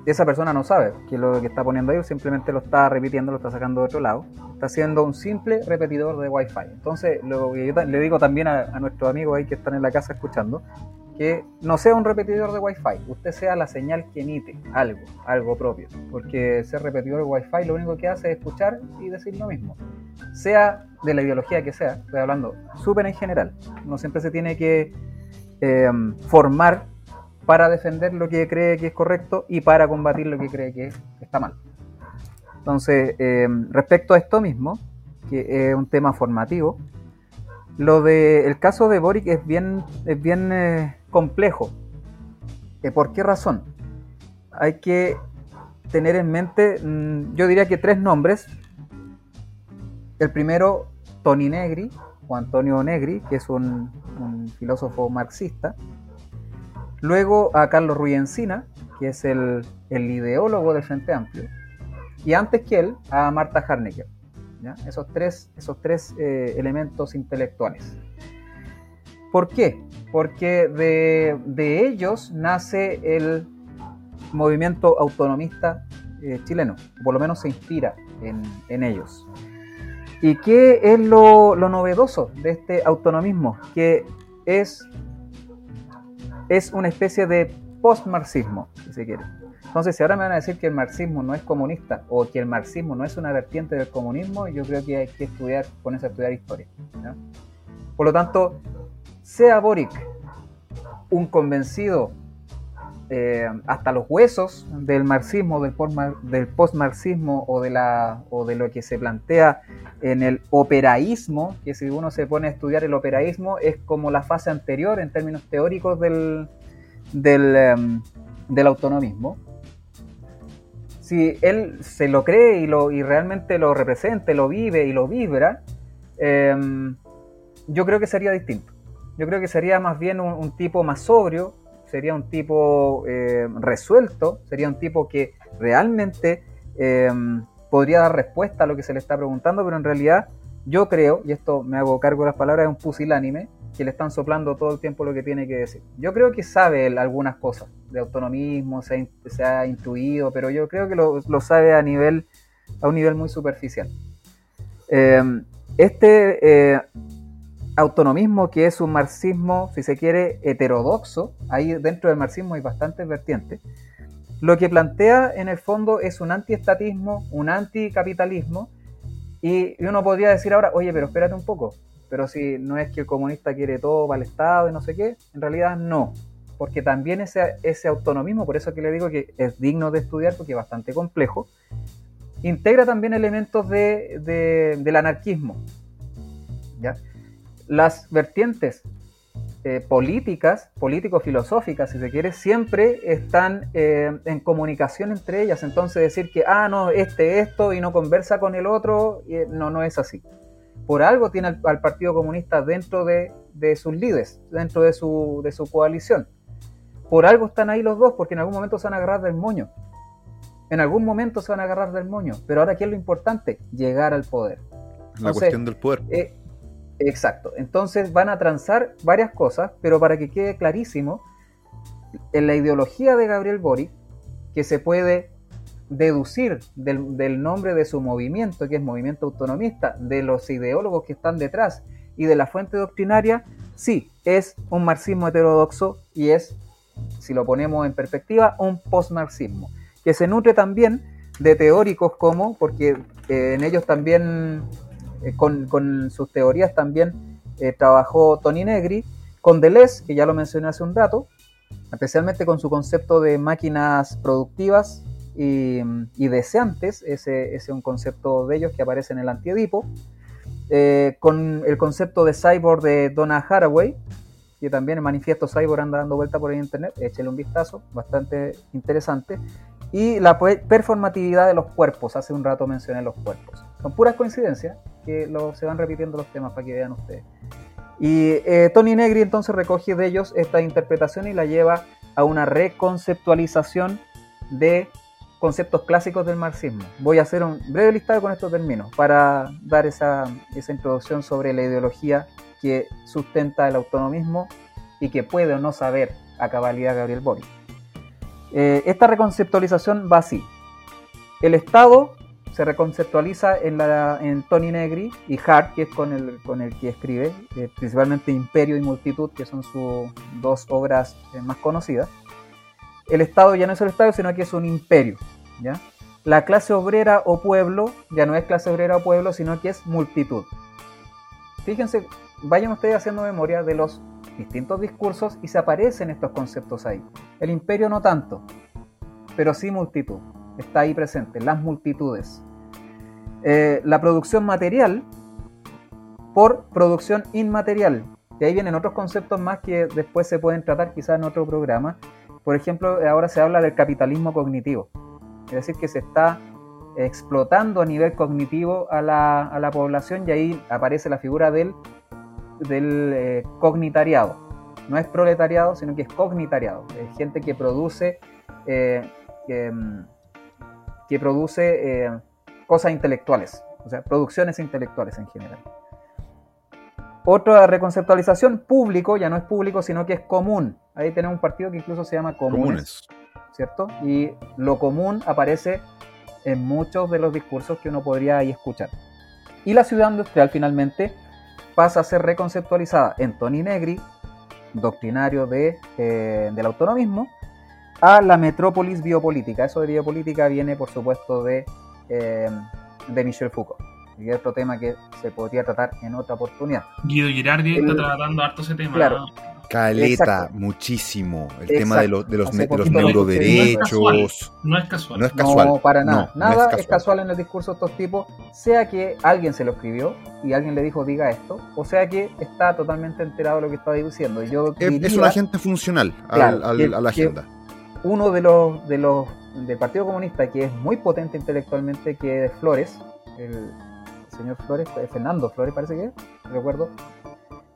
Esa persona no sabe que lo que está poniendo ahí simplemente lo está repitiendo, lo está sacando de otro lado. Está haciendo un simple repetidor de Wi-Fi. Entonces, lo que yo le digo también a, a nuestros amigos ahí que están en la casa escuchando, que no sea un repetidor de Wi-Fi, usted sea la señal que emite algo, algo propio, porque ser repetidor de Wi-Fi lo único que hace es escuchar y decir lo mismo, sea de la ideología que sea, estoy hablando súper en general, no siempre se tiene que em, formar para defender lo que cree que es correcto y para combatir lo que cree que está mal. Entonces, em, respecto a esto mismo, que es un tema formativo, lo de el caso de Boric es bien, es bien eh, complejo. Eh, ¿Por qué razón? Hay que tener en mente, mm, yo diría que tres nombres. El primero, Tony Negri, o Antonio Negri, que es un, filósofo marxista. Luego a Carlos Ruy Encina, que es el, el ideólogo del Frente Amplio. Y antes que él, a Marta Harnecker. Esos tres, esos tres eh, elementos intelectuales. ¿Por qué? Porque de, ellos nace el movimiento autonomista eh, chileno, por lo menos se inspira en, ellos. ¿Y qué es lo, novedoso de este autonomismo? Que es, es una especie de postmarxismo, si se quiere. Entonces, si ahora me van a decir que el marxismo no es comunista o que el marxismo no es una vertiente del comunismo, yo creo que hay que estudiar, ponerse a estudiar historia. Por lo tanto, sea Boric un convencido eh, hasta los huesos del marxismo, del, postmarxismo o de, o de lo que se plantea en el operaísmo, que si uno se pone a estudiar el operaísmo es como la fase anterior en términos teóricos del, em, autonomismo si él se lo cree y realmente lo representa, lo vive y lo vibra, em, yo creo que sería distinto. Yo creo que sería más bien un, tipo más sobrio, sería un tipo eh, resuelto, sería un tipo que realmente em, podría dar respuesta a lo que se le está preguntando, pero en realidad yo creo, y esto me hago cargo de las palabras, es un pusilánime, que le están soplando todo el tiempo lo que tiene que decir. Yo creo que sabe él algunas cosas de autonomismo, se ha, intuido, pero yo creo que lo, sabe a, nivel, a un nivel muy superficial. Em, este eh, autonomismo que es un marxismo, si se quiere, heterodoxo, ahí dentro del marxismo hay bastantes vertientes, lo que plantea en el fondo es un antiestatismo, un anticapitalismo, y uno podría decir ahora, oye, pero espérate un poco, pero si no es que el comunista quiere todo para el Estado y no sé qué, en realidad no. Porque también ese, ese autonomismo, por eso que le digo que es digno de estudiar porque es bastante complejo, integra también elementos de, del anarquismo. ¿ya? Las vertientes eh, políticas, político-filosóficas, si se quiere, siempre están eh, en comunicación entre ellas. Entonces decir que, ah, no, este esto y no conversa con el otro, eh, no, no es así. por algo tiene al, Partido Comunista dentro de, sus líderes, dentro de su, de su coalición. Por algo están ahí los dos, porque en algún momento se van a agarrar del moño. En algún momento se van a agarrar del moño. Pero ahora, ¿qué es lo importante? Llegar al poder. La cuestión del poder. Exacto. Entonces van a transar varias cosas, pero para que quede clarísimo, en la ideología de Gabriel Boric, que se puede deducir del, nombre de su movimiento, que es movimiento autonomista, de los ideólogos que están detrás y de la fuente doctrinaria, sí, es un marxismo heterodoxo y es, si lo ponemos en perspectiva, un postmarxismo, que se nutre también de teóricos como, porque eh, en ellos también, eh, con, sus teorías también eh, trabajó Tony Negri, con Deleuze, que ya lo mencioné hace un rato, especialmente con su concepto de máquinas productivas y, deseantes, ese, es un concepto de ellos que aparece en el Antiedipo, eh, con el concepto de cyborg de Donna Haraway, que también el manifiesto cyborg anda dando vuelta por el internet, échale un vistazo, bastante interesante, y la performatividad de los cuerpos, hace un rato mencioné los cuerpos. Son puras coincidencias que se van repitiendo los temas para que vean ustedes. Y eh, Tony Negri entonces recoge de ellos esta interpretación y la lleva a una reconceptualización de conceptos clásicos del marxismo. Voy a hacer un breve listado con estos términos para dar esa, introducción sobre la ideología que sustenta el autonomismo y que puede o no saber a cabalidad Gabriel Boric. Eh, esta reconceptualización va así. El Estado se reconceptualiza en, Tony Negri y Hart, que es con el, con el que escribe, eh, principalmente Imperio y Multitud, que son sus dos obras eh, más conocidas el Estado ya no es el Estado, sino que es un imperio. ¿ya? La clase obrera o pueblo ya no es clase obrera o pueblo, sino que es multitud. Fíjense, vayan ustedes haciendo memoria de los distintos discursos y se aparecen estos conceptos ahí. El imperio no tanto, pero sí multitud. Está ahí presente, las multitudes. Eh, la producción material por producción inmaterial. De ahí vienen otros conceptos más que después se pueden tratar quizás en otro programa, por ejemplo, ahora se habla del capitalismo cognitivo, es decir, que se está explotando a nivel cognitivo a la, población y ahí aparece la figura del, del eh, cognitariado. No es proletariado, sino que es cognitariado. Es gente que produce, eh, que, mm, produce eh, cosas intelectuales, o sea, producciones intelectuales en general. Otra reconceptualización, público, ya no es público, sino que es común. Ahí tenemos un partido que incluso se llama Comunes, ¿cierto? Y lo común aparece en muchos de los discursos que uno podría ahí escuchar. Y la ciudad industrial finalmente pasa a ser reconceptualizada en Tony Negri, doctrinario de, eh, del autonomismo, a la metrópolis biopolítica. Eso de biopolítica viene, por supuesto, de, eh, de Michel Foucault y otro tema que se podría tratar en otra oportunidad. Guido Girardi está tratando harto ese tema. Claro. Caleta, muchísimo. El tema de, los, de los, neuroderechos. No es casual. No es casual. No, para nada. nada es casual. en el discurso de estos tipos, sea que alguien se lo escribió y alguien le dijo diga esto, o sea que está totalmente enterado de lo que está diciendo. Yo es, un agente funcional a la agenda. Uno de los, de los del Partido Comunista que es muy potente intelectualmente, que es Flores, el, señor Flores, eh, Fernando Flores parece que es, recuerdo.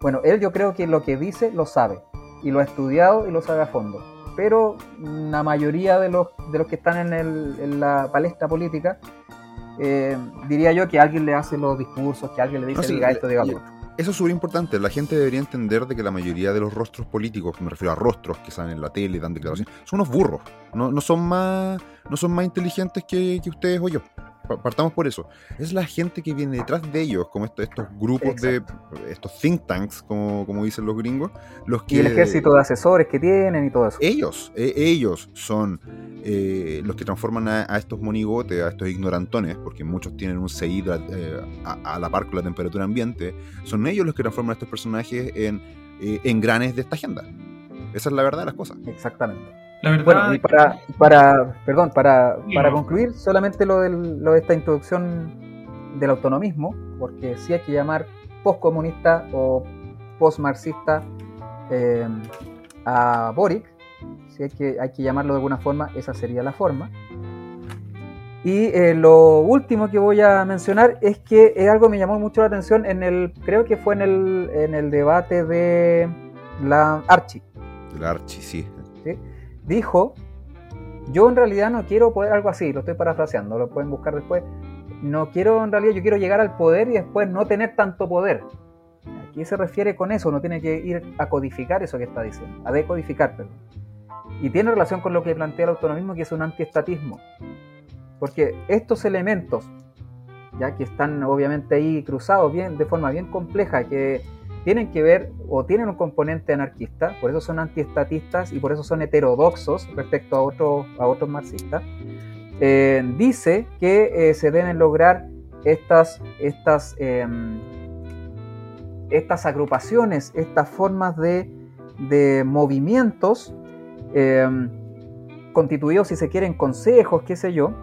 Bueno, él yo creo que lo que dice lo sabe, y lo ha estudiado y lo sabe a fondo. Pero la mayoría de los, de los que están en, la palestra política, eh, diría yo que alguien le hace los discursos, que alguien le dice, diga esto, diga otro. Eso es súper importante. La gente debería entender de que la mayoría de los rostros políticos, me refiero a rostros que salen en la tele, dan declaraciones, son unos burros. No, no son, más, no son más inteligentes que, que ustedes o yo partamos por eso. Es la gente que viene detrás de ellos, como estos, estos grupos de estos think tanks, como, como dicen los gringos, los que... Y el ejército de asesores que tienen y todo eso. Ellos, e, ellos son eh, los que transforman a, estos monigotes, a estos ignorantones, porque muchos tienen un seguido eh, a, la par con la temperatura ambiente, son ellos los que transforman a estos personajes en, eh, en granes de esta agenda. Esa es la verdad de las cosas. Exactamente bueno, y para, para perdón, para, para concluir, solamente lo, lo, de esta introducción del autonomismo, porque sí hay que llamar postcomunista o postmarxista eh, a Boric, si hay que, hay que llamarlo de alguna forma, esa sería la forma. Y eh, lo último que voy a mencionar es que es algo que me llamó mucho la atención en el, creo que fue en el, en el debate de la Archie. La Archie, sí. Dijo, yo en realidad no quiero poder, algo así, lo estoy parafraseando, lo pueden buscar después. No quiero, en realidad, yo quiero llegar al poder y después no tener tanto poder. Aquí se refiere con eso? No tiene que ir a codificar eso que está diciendo, a decodificar, perdón. Y tiene relación con lo que plantea el autonomismo, que es un antiestatismo. Porque estos elementos, ya que están obviamente ahí cruzados bien, de forma bien compleja, que tienen que ver o tienen un componente anarquista, por eso son antiestatistas y por eso son heterodoxos respecto a, otros a otros marxistas, eh, dice que eh, se deben lograr estas, estas, em, estas agrupaciones, estas formas de, de movimientos em, constituidos, si se quieren, consejos, qué sé yo,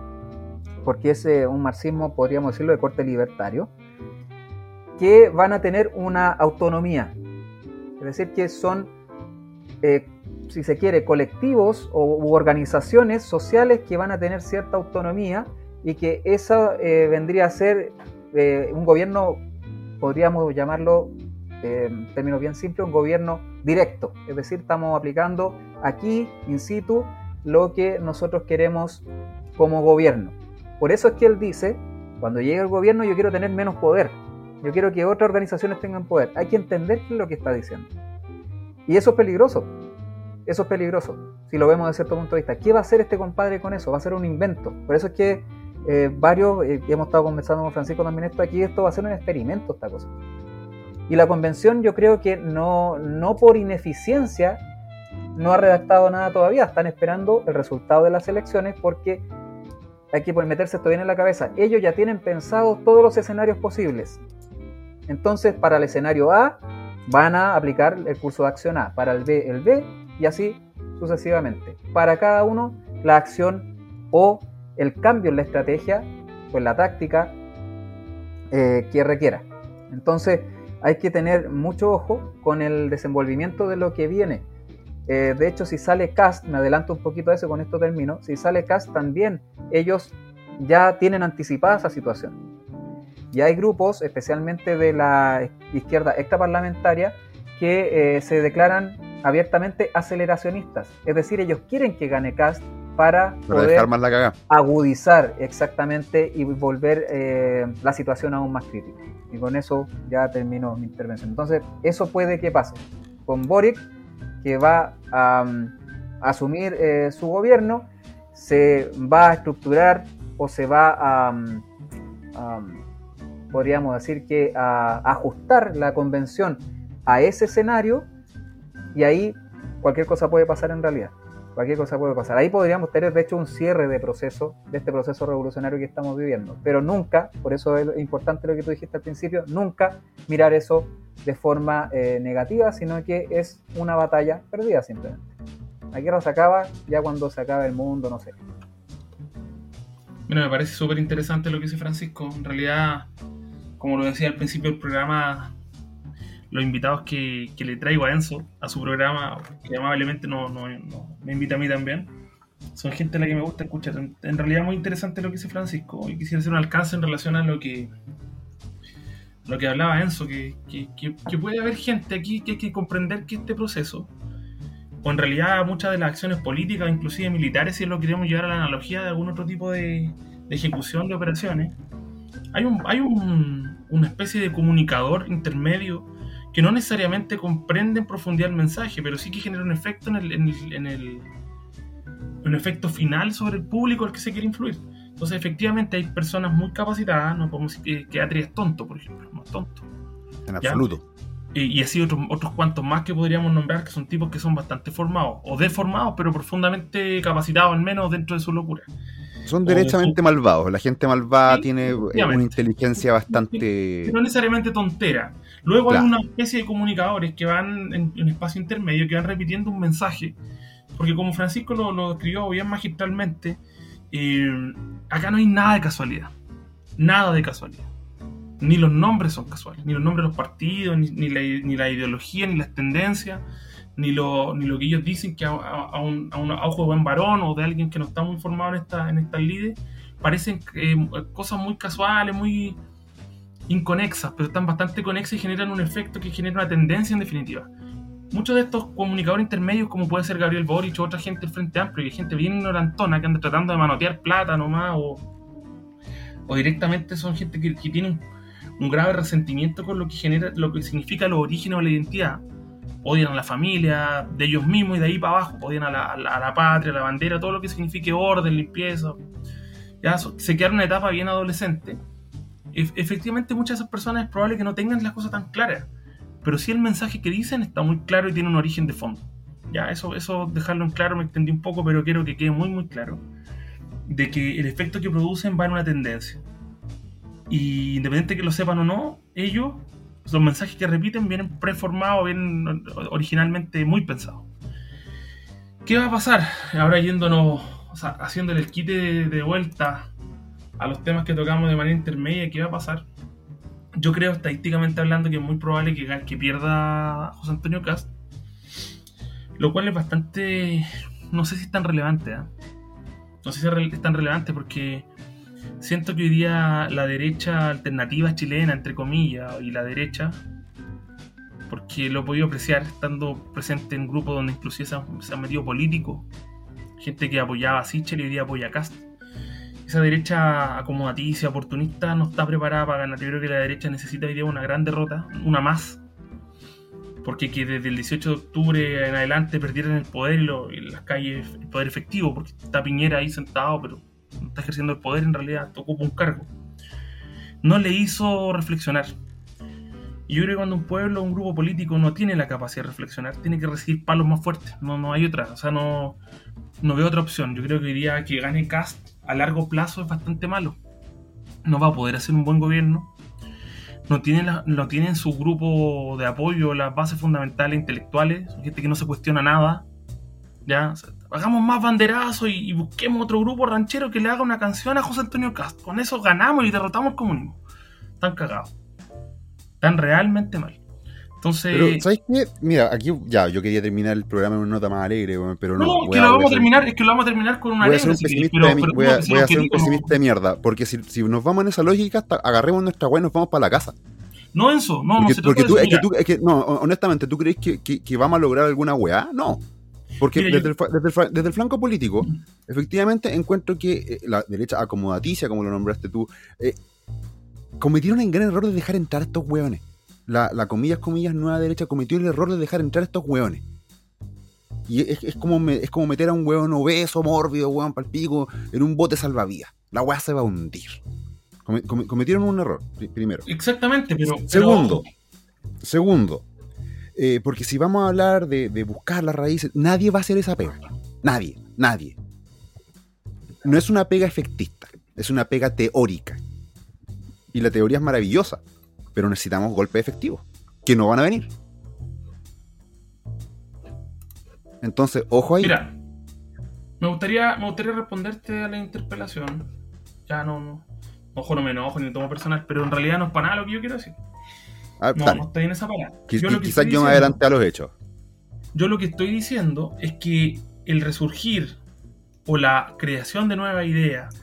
porque es eh, un marxismo, podríamos decirlo, de corte libertario, que van a tener una autonomía. Es decir, que son, eh, si se quiere, colectivos o, u organizaciones sociales que van a tener cierta autonomía y que esa eh, vendría a ser un gobierno, podríamos llamarlo, en términos bien simples, un gobierno directo. Es decir, estamos aplicando aquí, in situ, lo que nosotros queremos como gobierno. Por eso es que él dice, cuando llegue el gobierno yo quiero tener menos poder, yo quiero que otras organizaciones tengan poder. Hay que entender qué es lo que está diciendo. Y eso es peligroso, eso es peligroso, si lo vemos desde cierto punto de vista. ¿Qué va a hacer este compadre con eso? Va a ser un invento. Por eso es que eh, varios, eh, hemos estado conversando con Francisco también esto aquí, esto va a ser un experimento esta cosa. Y la convención yo creo que no, no por ineficiencia no ha redactado nada todavía, están esperando el resultado de las elecciones porque hay que meterse esto bien en la cabeza. Ellos ya tienen pensados todos los escenarios posibles. Entonces, para el escenario A, van a aplicar el curso de acción A, para el B, el B, y así sucesivamente. Para cada uno, la acción o el cambio en la estrategia en la táctica eh, que requiera. Entonces, hay que tener mucho ojo con el desenvolvimiento de lo que viene eh, de hecho, si sale Cast, me adelanto un poquito a eso, con esto termino, si sale Cast también, ellos ya tienen anticipada esa situación. Y hay grupos, especialmente de la izquierda extraparlamentaria, que eh, se declaran abiertamente aceleracionistas. Es decir, ellos quieren que gane Cast para, poder agudizar exactamente y volver eh, la situación aún más crítica. Y con eso ya termino mi intervención. Entonces, eso puede que pase. Con Boric que va a, asumir eh, su gobierno se va a estructurar o se va a, podríamos decir que ajustar la convención a ese escenario y ahí cualquier cosa puede pasar en realidad. Cualquier cosa puede pasar. Ahí podríamos tener, de hecho, un cierre de proceso, de este proceso revolucionario que estamos viviendo. Pero nunca, por eso es importante lo que tú dijiste al principio, nunca mirar eso de forma eh, negativa, sino que es una batalla perdida simplemente. La guerra se acaba ya cuando se acaba el mundo, no sé. Bueno, me parece súper interesante lo que dice Francisco. En realidad, como lo decía al principio del programa, los invitados que, le traigo a Enzo, a su programa, que amablemente no, no, me invita a mí también, son gente a la que me gusta escuchar. En, realidad muy interesante lo que dice Francisco y quisiera hacer un alcance en relación a lo que lo que hablaba Enzo, que, puede haber gente aquí que hay que comprender que este proceso, o en realidad muchas de las acciones políticas, inclusive militares, si lo queremos llevar a la analogía de algún otro tipo de, ejecución de operaciones, hay, un, hay un, una especie de comunicador intermedio que no necesariamente comprende en profundidad el mensaje, pero sí que genera un efecto en el, en el, un efecto final sobre el público al que se quiere influir. Entonces, efectivamente, hay personas muy capacitadas, no podemos decir que, Atri es tonto, por ejemplo, más tonto. En absoluto. Y, así otros, otros cuantos más que podríamos nombrar, que son tipos que son bastante formados, o deformados, pero profundamente capacitados, al menos dentro de su locura. Son derechamente malvados. La gente malvada tiene una inteligencia bastante. No necesariamente tontera. Luego hay una especie de comunicadores que van en un espacio intermedio, que van repitiendo un mensaje. Porque como Francisco lo, lo describió bien magistralmente, acá no hay nada de casualidad. Nada de casualidad. Ni los nombres son casuales, ni los nombres de los partidos, ni, la, ideología, ni las tendencias, ni lo, ni lo que ellos dicen que a, un, ojo de buen varón o de alguien que no está muy formado en, esta, en estas lides, parecen eh, cosas muy casuales, muy inconexas, pero están bastante conexas y generan un efecto que genera una tendencia en definitiva. Muchos de estos comunicadores intermedios, como puede ser Gabriel Boric o otra gente del Frente Amplio, y gente bien ignorantona que anda tratando de manotear plata nomás, o, o directamente son gente que, que tiene un, un, grave resentimiento con lo que genera, lo que significa los orígenes o la identidad. Odian a la familia, de ellos mismos y de ahí para abajo, odian a la, a la, patria, la bandera, todo lo que signifique orden, limpieza. Ya se queda en una etapa bien adolescente efectivamente muchas de esas personas es probable que no tengan las cosas tan claras, pero sí el mensaje que dicen está muy claro y tiene un origen de fondo. Ya, eso, eso dejarlo en claro me extendí un poco, pero quiero que quede muy muy claro de que el efecto que producen va en una tendencia. Y independiente que lo sepan o no, ellos, los mensajes que repiten vienen preformados, vienen originalmente muy pensados. ¿Qué va a pasar? Ahora yéndonos, o sea, haciéndole el quite de, vuelta a los temas que tocamos de manera intermedia, ¿qué va a pasar? Yo creo, estadísticamente hablando, que es muy probable que, que pierda José Antonio Cast, lo cual es bastante. No sé si es tan relevante, ¿eh? No sé si es tan relevante porque siento que hoy día la derecha alternativa chilena, entre comillas, y la derecha, porque lo he podido apreciar estando presente en grupos donde inclusive se han, metido políticos, gente que apoyaba a Sichel y hoy día apoya a Cast esa derecha acomodaticia, oportunista, no está preparada para ganar. Yo creo que la derecha necesita hoy día una gran derrota, una más. Porque que desde el 18 de octubre en adelante perdieran el poder y, lo, y las calles, el poder efectivo, porque está Piñera ahí sentado, pero está ejerciendo el poder, en realidad ocupa un cargo. No le hizo reflexionar. Y yo creo que cuando un pueblo, un grupo político no tiene la capacidad de reflexionar, tiene que recibir palos más fuertes. No, no hay otra. O sea, no, no veo otra opción. Yo creo que diría que gane Cast a largo plazo es bastante malo. No va a poder hacer un buen gobierno. No tiene, la, no su grupo de apoyo las bases fundamentales intelectuales. Gente que no se cuestiona nada. Ya, hagamos más banderazos y, y, busquemos otro grupo ranchero que le haga una canción a José Antonio Cast. Con eso ganamos y derrotamos el comunismo. Están cagados. Están realmente mal. Entonces. Pero, ¿sabes qué? Mira, aquí ya, yo quería terminar el programa en una nota más alegre, pero no. No, que lo vamos a terminar, es que lo vamos a terminar con una voy alegre. A ser un pesimista pero, de, pero, voy a, voy a ser un pesimista de mierda, porque si, si, nos vamos en esa lógica, hasta agarremos nuestra weá y nos vamos para la casa. No, Enzo, no, porque, no se porque tú, es que tú, es que, no, honestamente, ¿tú crees que, que, que, vamos a lograr alguna weá? No. Porque Mira, desde, yo... el, desde, el, desde, el, flanco político, mm. efectivamente encuentro que eh, la derecha acomodaticia, como lo nombraste tú, eh, cometieron el gran error de dejar entrar a estos weones la, la, comillas, comillas, nueva derecha cometió el error de dejar entrar a estos hueones. Y es, es, como me, es como meter a un hueón obeso, mórbido, hueón palpico, en un bote salvavidas. La hueá se va a hundir. Com com cometieron un error, primero. Exactamente, pero. Segundo, pero... segundo, eh, porque si vamos a hablar de, buscar las raíces, nadie va a hacer esa pega. Nadie, nadie. No es una pega efectista, es una pega teórica. Y la teoría es maravillosa pero necesitamos golpes efectivos, que no van a venir. Entonces, ojo ahí. Mira, me gustaría, me gustaría responderte a la interpelación. Ya no, no, ojo, no me enojo ni tomo personal, pero en realidad no es para nada lo que yo quiero decir. Ah, no, dale. no estoy en esa parada. Yo quizás yo me adelanté a los hechos. Yo lo que estoy diciendo es que el resurgir o la creación de nuevas ideas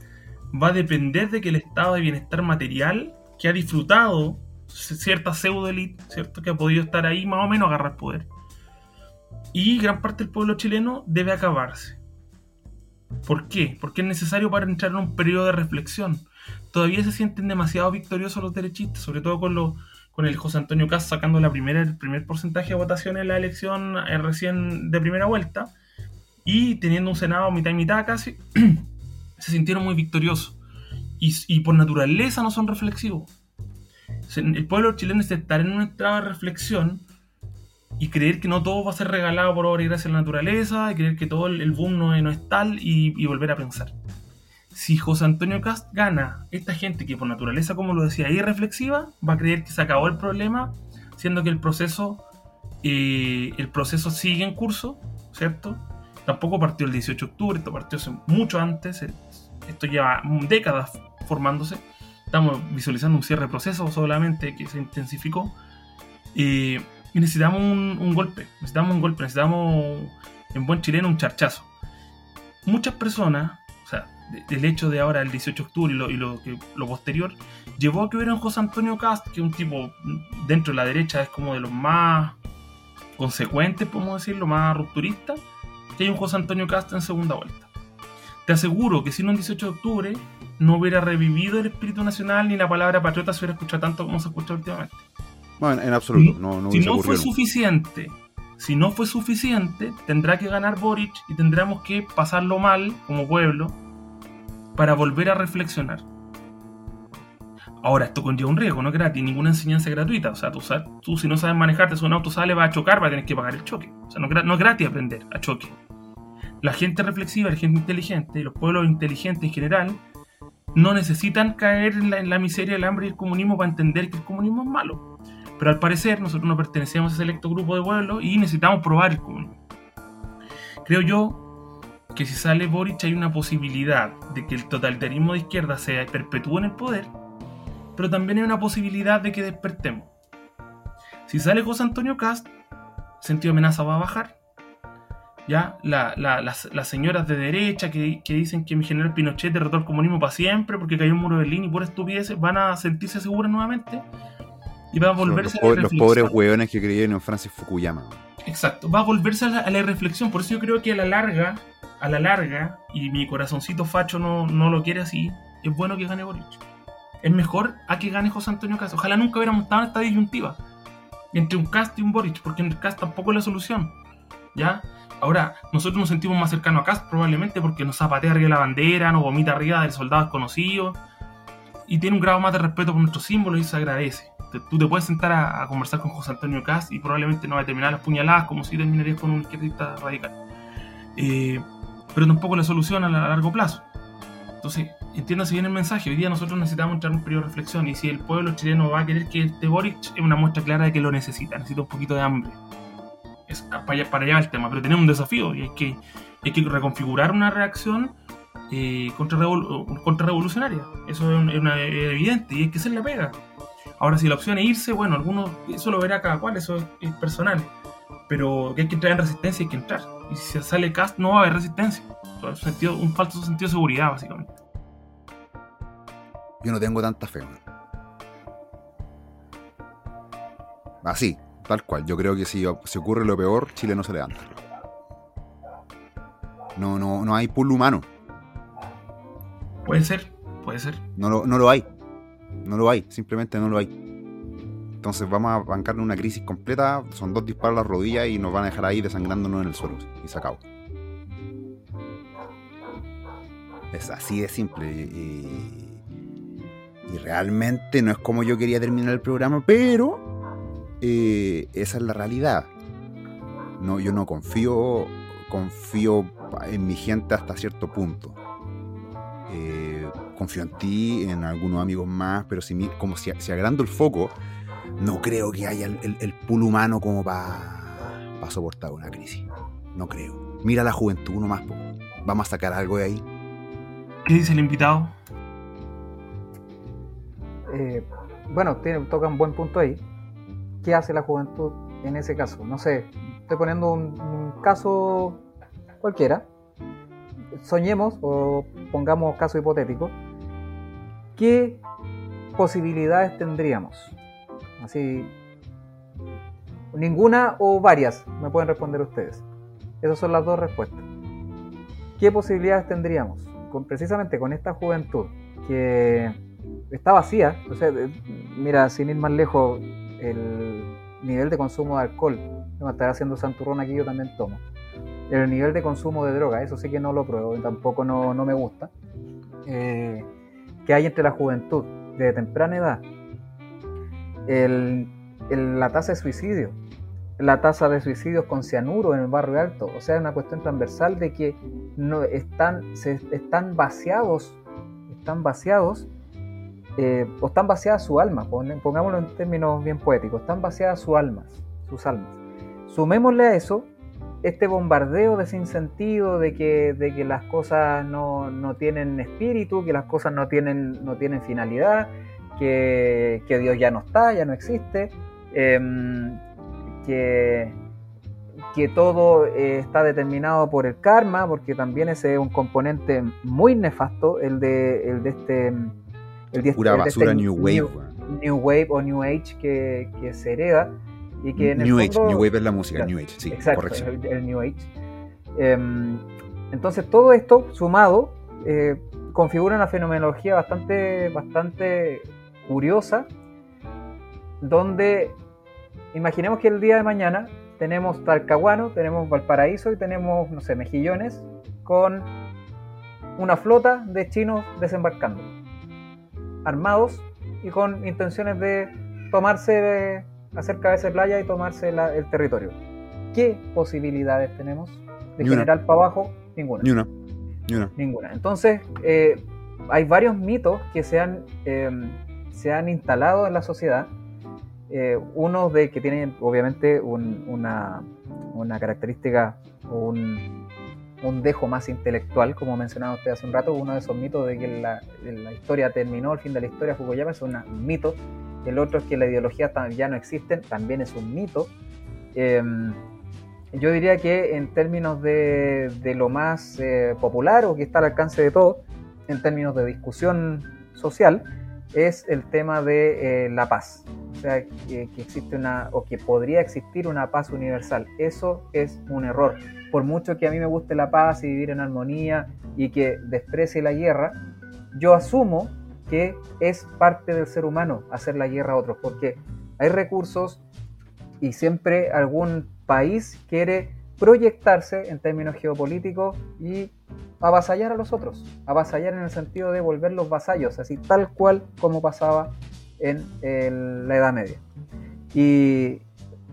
va a depender de que el estado de bienestar material que ha disfrutado cierta pseudo elite, ¿cierto? Que ha podido estar ahí más o menos agarrar poder. Y gran parte del pueblo chileno debe acabarse. ¿Por qué? Porque es necesario para entrar en un periodo de reflexión. Todavía se sienten demasiado victoriosos los derechistas, sobre todo con, lo, con el José Antonio Cas sacando la primera, el primer porcentaje de votación en la elección eh, recién de primera vuelta y teniendo un Senado mitad y mitad casi, se sintieron muy victoriosos. Y, por naturaleza no son reflexivos el pueblo chileno necesita estar en un estado de reflexión y creer que no todo va a ser regalado por obra y gracia de la naturaleza, y creer que todo el boom no, no es tal y, volver a pensar. Si José Antonio Cast gana, esta gente que por naturaleza, como lo decía, es reflexiva, va a creer que se acabó el problema, siendo que el proceso, eh, el proceso sigue en curso, ¿cierto? Tampoco partió el 18 de octubre, esto partió mucho antes, esto lleva décadas formándose estamos visualizando un cierre de proceso solamente que se intensificó. Eh, y necesitamos un, un, golpe, necesitamos un golpe, necesitamos en buen chileno un charchazo. Muchas personas, el hecho de ahora el 18 de octubre y lo, y lo, que, lo posterior llevó a que hubiera un José Antonio Cast, que es un tipo dentro de la derecha es como de los más consecuentes, podemos decirlo, más rupturistas, que hay un José Antonio Cast en segunda vuelta. Te aseguro que si no el 18 de octubre no hubiera revivido el espíritu nacional ni la palabra patriota se hubiera escuchado tanto como se escucha últimamente. Bueno, en absoluto. No, no si no fue suficiente, si no fue suficiente, tendrá que ganar Boric y tendremos que pasarlo mal como pueblo para volver a reflexionar. Ahora, esto conlleva un riesgo, no es gratis, ninguna enseñanza es gratuita. O sea, tú, tú si no sabes manejarte, si un auto sale, va a chocar, va a tener que pagar el choque. O sea, no, no es gratis aprender a choque. La gente reflexiva, la gente inteligente, los pueblos inteligentes en general, no necesitan caer en la, en la miseria, el hambre y el comunismo para entender que el comunismo es malo. Pero al parecer nosotros no pertenecemos a ese selecto grupo de pueblos y necesitamos probar el comunismo. Creo yo que si sale Boric hay una posibilidad de que el totalitarismo de izquierda se perpetúe en el poder, pero también hay una posibilidad de que despertemos. Si sale José Antonio Cast, el sentido de amenaza va a bajar. Ya, la- la- las, las señoras de derecha que, que dicen que mi general Pinochet derrotó el comunismo para siempre porque cayó un muro de Berlín y por estupideces van a sentirse seguras nuevamente y va a Los, volverse po- a la los pobres hueones que creían en Francis Fukuyama. Exacto, va a volverse a la, a la reflexión. Por eso yo creo que a la larga, a la larga, y mi corazoncito facho no, no lo quiere así, es bueno que gane Boric. Es mejor a que gane José Antonio Cast. Ojalá nunca hubiéramos estado en esta disyuntiva entre un Cast y un Boric, porque el Cast tampoco es la solución. ¿Ya? Ahora, nosotros nos sentimos más cercanos a Cast probablemente porque nos zapatea arriba la bandera, nos vomita arriba del soldado desconocido y tiene un grado más de respeto por nuestros símbolos y se agradece. Tú te puedes sentar a, a conversar con José Antonio Cast y probablemente no va a terminar las puñaladas como si terminarías con un izquierdista radical. Eh, pero tampoco la solución a, la- a largo plazo. Entonces, entiéndase bien el mensaje. Hoy día nosotros necesitamos entrar en un periodo de reflexión y si el pueblo chileno va a querer que este Boric es una muestra clara de que lo necesita, necesita un poquito de hambre. Es para allá, el tema, pero tenemos un desafío y hay que, hay que reconfigurar una reacción eh, contrarrevol- contrarrevolucionaria. Eso es, evidente y hay que hacer la pega. Ahora, si la opción es irse, bueno, algunos, eso lo verá cada cual, eso es, es personal. Pero que hay que entrar en resistencia, hay que entrar. Y si sale cast, no va a haber resistencia. Un, sentido- un falso sentido de seguridad, básicamente. Yo no tengo tanta fe. man. Así, tal cual. Yo creo que si, si ocurre lo peor, Chile no se levanta. No, no, no hay pool humano. Puede ser, puede ser. No lo, no lo hay. No lo hay. Simplemente no lo hay. Entonces vamos a bancar una crisis completa. Son dos disparos a la rodilla y nos van a dejar ahí desangrándonos en el suelo. Y se. Es así de simple. Y, realmente no es como yo quería terminar el programa, pero eh, esa es la realidad. No, yo no confío, confío en mi gente hasta cierto punto. Eh, confío en ti, en algunos amigos más, pero si como si, si agrando el foco, no creo que haya el, el, el pool humano como para soportar una crisis. No creo. Mira la juventud nomás, po. vamos a sacar algo de ahí. ¿Qué dice el invitado? Eh, bueno, tiene, toca un buen punto ahí. ¿Qué hace la juventud en ese caso? No sé, estoy poniendo un, un caso cualquiera. Soñemos o pongamos caso hipotético. ¿Qué posibilidades tendríamos? Así, ninguna o varias, me pueden responder ustedes. Esas son las dos respuestas. ¿Qué posibilidades tendríamos? Con, precisamente con esta juventud que está vacía. O sea, mira, sin ir más lejos, el nivel de consumo de alcohol, me estará haciendo santurrón aquí, yo también tomo. El nivel de consumo de droga, eso sí que no lo pruebo tampoco no, no me gusta. Eh, que hay entre la juventud de temprana edad. La tasa de suicidio, la tasa de suicidios con cianuro en el barrio alto, o sea, es una cuestión transversal de que están, están vaciados, están vaciados eh, o están vaciadas su alma, pon- pongámoslo en términos bien poéticos, están vaciadas sus almas, sus almas. Sumémosle a eso este bombardeo de sinsentido, de que, de que las cosas no, no tienen espíritu, que las cosas no tienen, no tienen finalidad, que, que Dios ya no está, ya no existe, em, que, que todo eh, está determinado por el karma, porque también ese es un componente muy nefasto, el de, el de este... El de, Pura basura este New Wave. New, Wave o New Age que, que se hereda. Y que en New el Age, New Wave es la música, New Age, sí, exacto, El, New Age. Em, entonces todo esto sumado eh, configura una fenomenología bastante, bastante curiosa, donde imaginemos que el día de mañana tenemos Talcahuano, tenemos Valparaíso y tenemos, no sé, Mejillones, con una flota de chinos desembarcando, armados y con intenciones de tomarse, hacer cabeza de playa y tomarse el territorio. ¿Qué posibilidades tenemos? De general para abajo, ninguna. Ni una. Ninguna. Entonces, eh, hay varios mitos que se han, em, se han instalado en la sociedad eh, uno de que tienen obviamente una, característica o un, dejo más intelectual, como mencionaba usted hace un rato, uno de esos mitos de que la, historia terminó, el fin de la historia Fukuyama es un mito, el otro es que la ideología ya no existe, también es un mito. Em, yo diría que en términos de, lo más eh, popular o que está al alcance de todos, en términos de discusión social, es el tema de eh, la paz. O sea, que, existe una, o que podría existir una paz universal. Eso es un error. Por mucho que a mí me guste la paz y vivir en armonía y que desprecie la guerra, yo asumo que es parte del ser humano hacer la guerra a otros, porque hay recursos y siempre algún país quiere proyectarse en términos geopolíticos y avasallar a los otros, avasallar en el sentido de volverlos vasallos, así tal cual como pasaba en la Edad Media. Y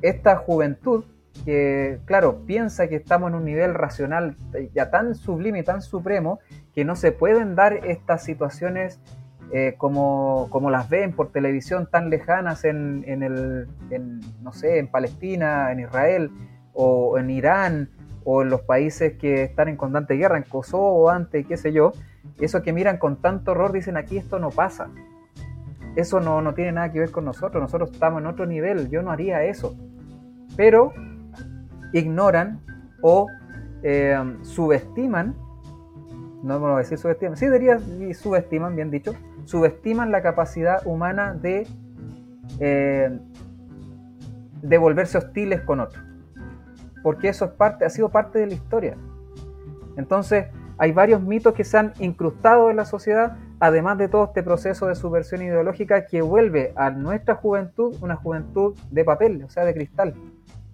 esta juventud que, claro, piensa que estamos en un nivel racional ya tan sublime y tan supremo que no se pueden dar estas situaciones eh, como, como, las ven por televisión tan lejanas en, el, no sé, en Palestina, en Israel o en Irán o en los países que están en constante guerra, en Kosovo antes, qué sé yo, eso que miran con tanto horror dicen aquí esto no pasa. Eso no, no tiene nada que ver con nosotros, nosotros estamos en otro nivel, yo no haría eso. Pero ignoran o eh, subestiman, no voy a decir subestiman, sí diría subestiman, bien dicho, subestiman la capacidad humana de, eh, de volverse hostiles con otros porque eso es parte, ha sido parte de la historia. Entonces, hay varios mitos que se han incrustado en la sociedad, además de todo este proceso de subversión ideológica que vuelve a nuestra juventud una juventud de papel, o sea, de cristal.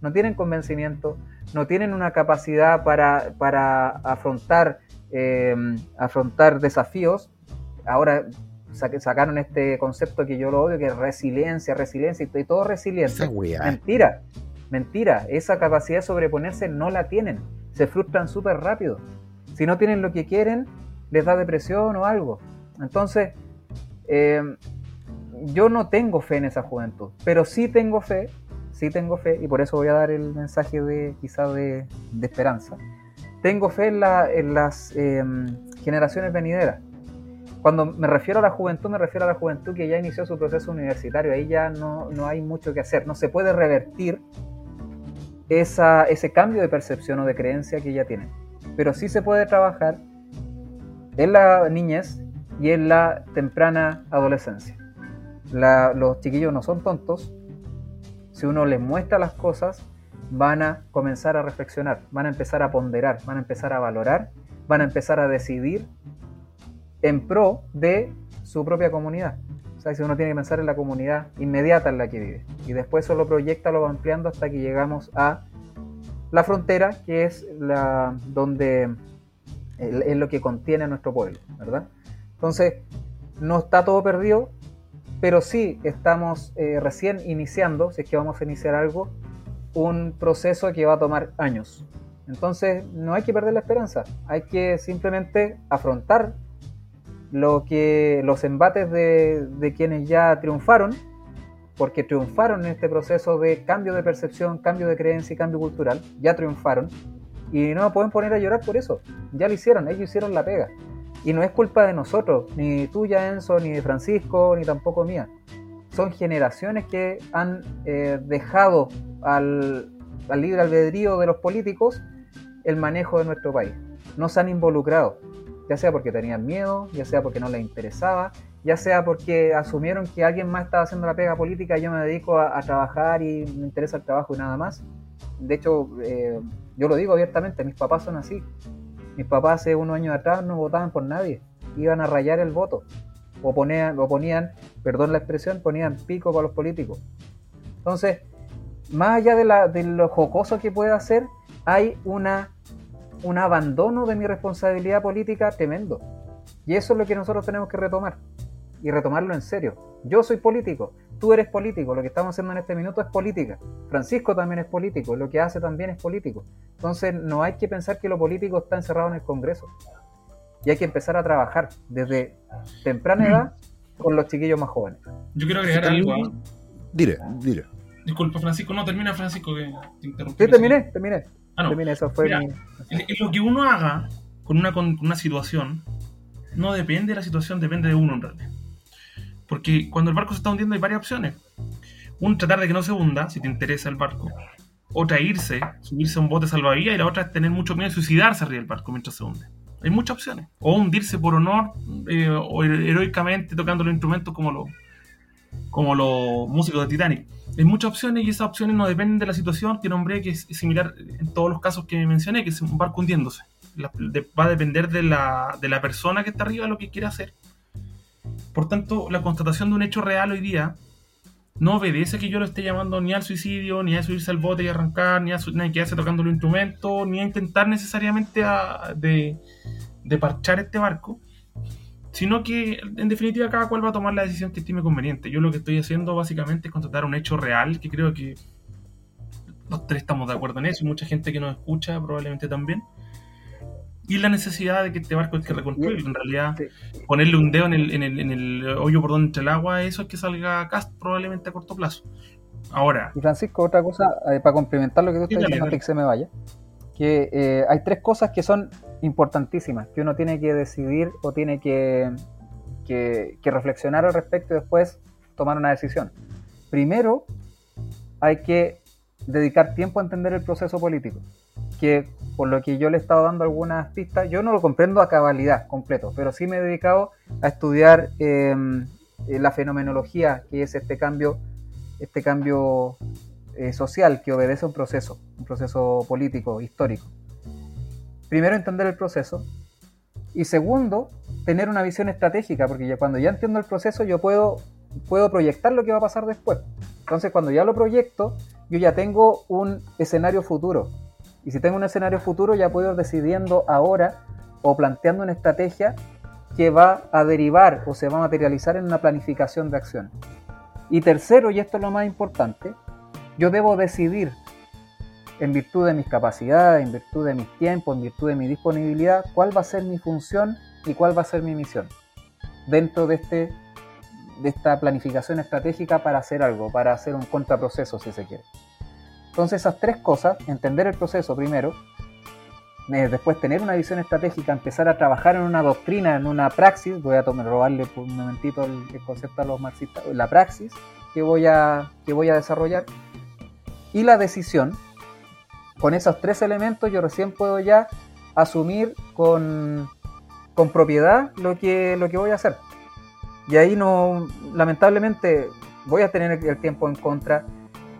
No tienen convencimiento, no tienen una capacidad para, para afrontar, eh, afrontar desafíos. Ahora sacaron este concepto que yo lo odio, que es resiliencia, resiliencia, y todo resiliencia. Mentira. Mentira, esa capacidad de sobreponerse no la tienen. Se frustran súper rápido. Si no tienen lo que quieren, les da depresión o algo. Entonces, eh, yo no tengo fe en esa juventud, pero sí tengo fe, sí tengo fe, y por eso voy a dar el mensaje de quizá de, esperanza. Tengo fe en, las em, generaciones venideras. Cuando me refiero a la juventud, me refiero a la juventud que ya inició su proceso universitario. Ahí ya no, no hay mucho que hacer. No se puede revertir ese cambio de percepción o de creencia que ya tienen. Pero sí se puede trabajar en la niñez y en la temprana adolescencia. los chiquillos no son tontos. Si uno les muestra las cosas, van a comenzar a reflexionar, van a empezar a ponderar, van a empezar a valorar, van a empezar a decidir en pro de su propia comunidad si uno tiene que pensar en la comunidad inmediata en la que vive. Y después eso lo proyecta, lo va ampliando hasta que llegamos a la frontera, que es la donde es lo que contiene nuestro pueblo, ¿verdad? Entonces, no está todo perdido, pero sí estamos eh, recién iniciando, si es que vamos a iniciar algo, un proceso que va a tomar años. Entonces, no hay que perder la esperanza, hay que simplemente afrontar lo que los embates de, quienes ya triunfaron, porque triunfaron en este proceso de cambio de percepción, cambio de creencia y cambio cultural, ya triunfaron, y no pueden poner a llorar por eso, ya lo hicieron, ellos hicieron la pega. Y no es culpa de nosotros, ni tuya Enzo, ni de Francisco, ni tampoco mía. Son generaciones que han eh, dejado al, al libre albedrío de los políticos el manejo de nuestro país. No se han involucrado, ya sea porque tenían miedo, ya sea porque no les interesaba, ya sea porque asumieron que alguien más estaba haciendo la pega política yo me dedico a, trabajar y me interesa el trabajo y nada más. De hecho, eh, yo lo digo abiertamente, mis papás son así. Mis papás hace unos años atrás no votaban por nadie, iban a rayar el voto. O ponían, o ponían, perdón la expresión, ponían pico para los políticos. Entonces, más allá de, la, de lo jocoso que pueda hacer, hay una, un abandono de mi responsabilidad política tremendo. Y eso es lo que nosotros tenemos que retomar. Y retomarlo en serio. Yo soy político, tú eres político, lo que estamos haciendo en este minuto es política. Francisco también es político, lo que hace también es político. Entonces no hay que pensar que lo político está encerrado en el Congreso. Y hay que empezar a trabajar desde temprana edad con los chiquillos más jóvenes. Yo quiero agregar algo. ¿ah? Dire, dire. Disculpa, Francisco, no termina, Francisco, que te interrumpí. Sí, terminé, terminé. Ah, no. eso fue Lo que uno haga con una, con una situación no depende de la situación, depende de uno en realidad. Porque cuando el barco se está hundiendo hay varias opciones. Un, tratar de que no se hunda, si te interesa el barco. Otra, irse, subirse a un bote salvavidas. Y la otra es tener mucho miedo de suicidarse arriba del barco mientras se hunde. Hay muchas opciones. O hundirse por honor eh, o heroicamente tocando los instrumentos como los como los músicos de Titanic. Hay muchas opciones y esas opciones no dependen de la situación que nombré, que es similar en todos los casos que mencioné, que es un barco hundiéndose. va a depender de la, de la persona que está arriba lo que quiere hacer. Por tanto, la constatación de un hecho real hoy día no obedece que yo lo esté llamando ni al suicidio, ni a subirse al bote y arrancar, ni a, ni quedarse tocando los instrumentos, ni a intentar necesariamente de, de parchar este barco, sino que en definitiva cada cual va a tomar la decisión que estime conveniente. Yo lo que estoy haciendo básicamente es constatar un hecho real, que creo que los tres estamos de acuerdo en eso, y mucha gente que nos escucha probablemente también. Y la necesidad de que este barco hay que reconstruir. En realidad, ponerle un dedo en el, en, el, en el, hoyo por donde entra el agua, eso es que salga cast probablemente a corto plazo. Ahora. Y Francisco, otra cosa, eh, para complementar lo que tú estás diciendo antes que se me vaya, que eh, hay tres cosas que son importantísimas, que uno tiene que decidir o tiene que, que, reflexionar al respecto y después tomar una decisión. Primero, hay que dedicar tiempo a entender el proceso político, que por lo que yo le he estado dando algunas pistas, yo no lo comprendo a cabalidad completo, pero sí me he dedicado a estudiar em, eh, la fenomenología, que es este cambio, este cambio eh, social que obedece a un proceso, un proceso político, histórico primero entender el proceso y segundo, tener una visión estratégica, porque ya cuando ya entiendo el proceso yo puedo, puedo proyectar lo que va a pasar después. Entonces cuando ya lo proyecto, yo ya tengo un escenario futuro. Y si tengo un escenario futuro ya puedo ir decidiendo ahora o planteando una estrategia que va a derivar o se va a materializar en una planificación de acción. Y tercero, y esto es lo más importante, yo debo decidir en virtud de mis capacidades, en virtud de mis tiempos, en virtud de mi disponibilidad, cuál va a ser mi función y cuál va a ser mi misión dentro de, este, de esta planificación estratégica para hacer algo, para hacer un contraproceso si se quiere. Entonces esas tres cosas, entender el proceso primero, eh, después tener una visión estratégica, empezar a trabajar en una doctrina, en una praxis, voy a robarle un momentito el, el, concepto a los marxistas, la praxis que voy a, que voy a desarrollar, y la decisión, con esos tres elementos yo recién puedo ya asumir con, con propiedad lo que, lo que voy a hacer. Y ahí no, lamentablemente, voy a tener el tiempo en contra.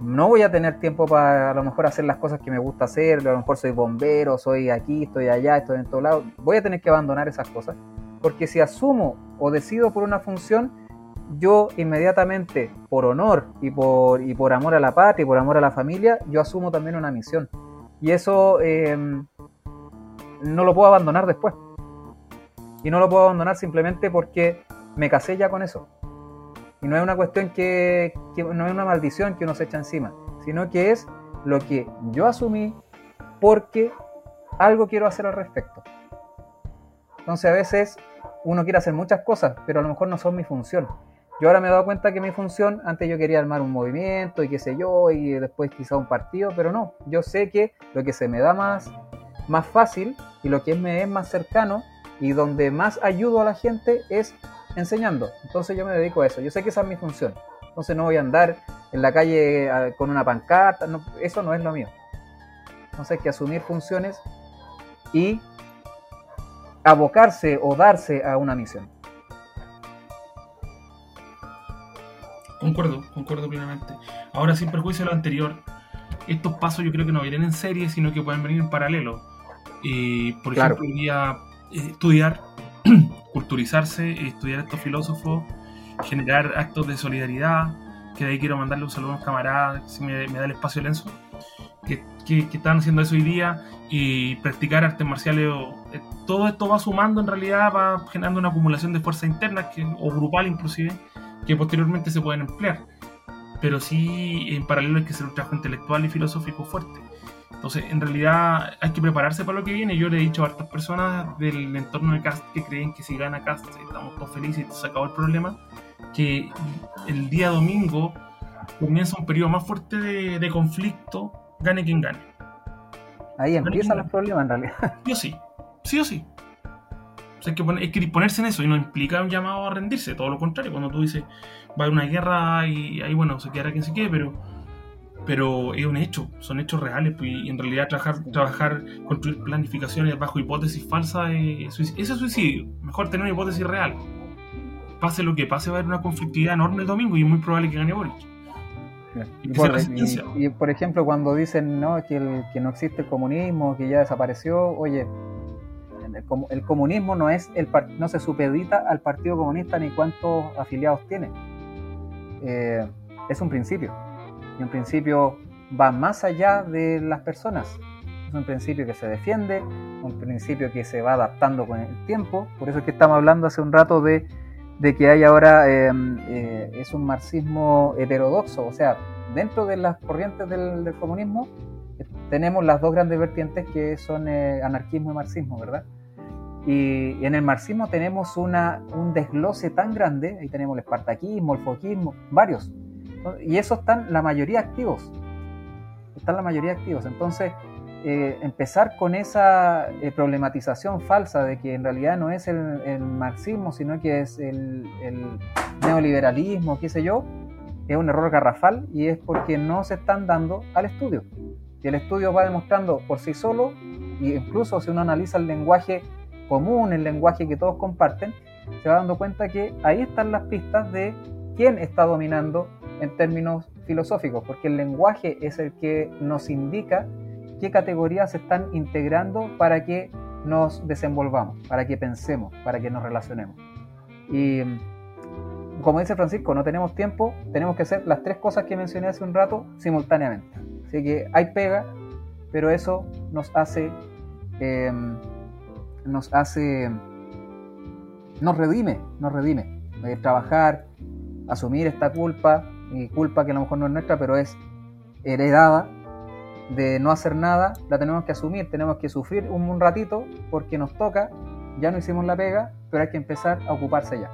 No voy a tener tiempo para a lo mejor hacer las cosas que me gusta hacer. A lo mejor soy bombero, soy aquí, estoy allá, estoy en todo lado. Voy a tener que abandonar esas cosas. Porque si asumo o decido por una función, yo inmediatamente, por honor y por, y por amor a la patria y por amor a la familia, yo asumo también una misión. Y eso em, no lo puedo abandonar después. Y no lo puedo abandonar simplemente porque me casé ya con eso. Y no es una cuestión que, no es una maldición que uno se echa encima, sino que es lo que yo asumí porque algo quiero hacer al respecto. Entonces a veces uno quiere hacer muchas cosas, pero a lo mejor no son mi función. Yo ahora me he dado cuenta que mi función, antes yo quería armar un movimiento y qué sé yo, y después quizá un partido, pero no, yo sé que lo que se me da más, más fácil y lo que me es más cercano y donde más ayudo a la gente es enseñando. Entonces yo me dedico a eso, yo sé que esa es mi función. Entonces no voy a andar en la calle con una pancarta, eso no es lo mío. Entonces hay que asumir funciones y abocarse o darse a una misión. Concuerdo, concuerdo plenamente. Ahora, sin perjuicio de lo anterior, estos pasos yo creo que no vienen en serie, sino que pueden venir en paralelo. Y, por ejemplo, hoy eh, estudiar, culturizarse, estudiar a estos filósofos, generar actos de solidaridad, que de ahí quiero mandarle un saludo a unos camaradas, si me, da el espacio Lenzo, que, que, están haciendo eso hoy día, y practicar artes marciales. Eh, todo esto va sumando, en realidad, va generando una acumulación de fuerza interna, que, o grupal inclusive, que posteriormente se pueden emplear. Pero sí, en paralelo hay que ser un trabajo intelectual y filosófico fuerte. Entonces, en realidad hay que prepararse para lo que viene. Yo le he dicho a hartas personas del entorno de Cast que creen que si gana Cast estamos todos felices y se acabó el problema, que el día domingo comienza un periodo más fuerte de, conflicto, gane quien gane. Ahí empiezan los problemas en realidad. Sí o sí, sí o sí. Hay, que hay que disponerse en eso y no implica un llamado a rendirse, todo lo contrario. Cuando tú dices va a haber una guerra y ahí, bueno, se quedará quien se quede, pero pero es un hecho, son hechos reales pues, y en realidad trabajar, trabajar construir planificaciones bajo hipótesis falsas es. Eso es suicidio, mejor tener una hipótesis real. Pase lo que pase, va a haber una conflictividad enorme el domingo y es muy probable que gane Boric. Y, por, ejemplo, cuando dicen ¿no? Que, el, que no existe el comunismo, que ya desapareció, oye, el, comunismo no es el no se supedita al Partido Comunista ni cuántos afiliados tiene. Eh, es un principio y un principio va más allá de las personas. Es un principio que se defiende, un principio que se va adaptando con el tiempo. Por eso es que estamos hablando hace un rato de, que hay ahora, em, eh, es un marxismo heterodoxo. O sea, dentro de las corrientes del, comunismo tenemos las dos grandes vertientes que son eh, anarquismo y marxismo, ¿verdad? Y en el marxismo tenemos una, un desglose tan grande, ahí tenemos el espartaquismo, el foquismo, varios, y eso están la mayoría activos. Están la mayoría activos. Entonces, eh, empezar con esa eh, problematización falsa de que en realidad no es el, marxismo, sino que es el, neoliberalismo, qué sé yo, es un error garrafal y es porque no se están dando al estudio. Y el estudio va demostrando por sí solo, e incluso si uno analiza el lenguaje común, el lenguaje que todos comparten, se va dando cuenta que ahí están las pistas de quién está dominando en términos filosóficos, porque el lenguaje es el que nos indica qué categorías se están integrando para que nos desenvolvamos, para que pensemos, para que nos relacionemos. Y como dice Francisco, no tenemos tiempo, tenemos que hacer las tres cosas que mencioné hace un rato simultáneamente. Así que hay pega, pero eso nos hace, em, nos hace, nos redime, nos redime. Eh, trabajar, asumir esta culpa, y culpa que a lo mejor no es nuestra, pero es heredada de no hacer nada, la tenemos que asumir, tenemos que sufrir un, ratito porque nos toca, ya no hicimos la pega, pero hay que empezar a ocuparse ya.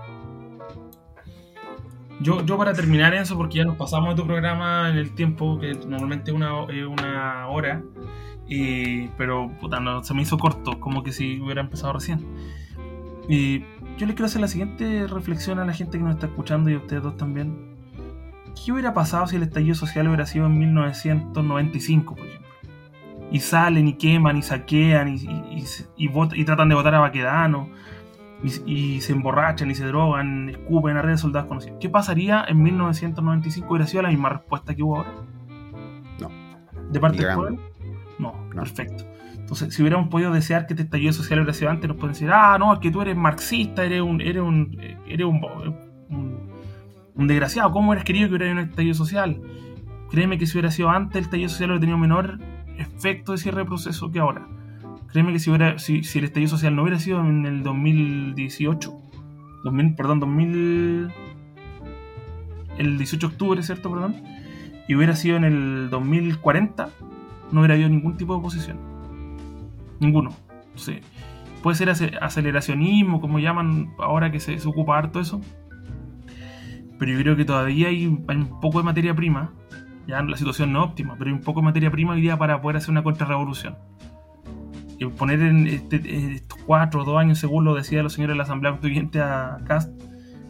Yo, yo para terminar eso, porque ya nos pasamos de tu programa en el tiempo, que normalmente una, una hora, y, pero puta, no, se me hizo corto, como que si hubiera empezado recién. Y yo le quiero hacer la siguiente reflexión a la gente que nos está escuchando y a ustedes dos también. ¿qué hubiera pasado si el estallido social hubiera sido en 1995, por ejemplo? Y salen y queman y saquean y, y, tratan de votar a Baquedano y, se emborrachan y se drogan, escupen a redes soldados conocidos. ¿Qué pasaría en 1995? ¿Hubiera sido la misma respuesta que hubo ahora? No. ¿De parte del pueblo? No, perfecto. Entonces, si hubiéramos podido desear que este estallido social hubiera sido antes, nos pueden decir, ah, no, es que tú eres marxista, eres un, eres un, eres un un desgraciado, ¿cómo hubieras querido que hubiera un estallido social? Créeme que si hubiera sido antes, el estallido social hubiera tenido menor efecto de cierre de proceso que ahora. Créeme que si, hubiera, si, el estallido social no hubiera sido en el 2018, 2000, perdón, 2000, el 18 de octubre, ¿cierto? Perdón, y hubiera sido en el 2040, no hubiera habido ningún tipo de oposición. Ninguno. Sí. Puede ser aceleracionismo, como llaman ahora que se, se ocupa harto eso pero yo creo que todavía hay, un poco de materia prima. Ya la situación no es óptima, pero hay un poco de materia prima hoy día para poder hacer una contrarrevolución. Y poner en este, estos cuatro o dos años, según lo decía los señores de la Asamblea Constituyente a Cast,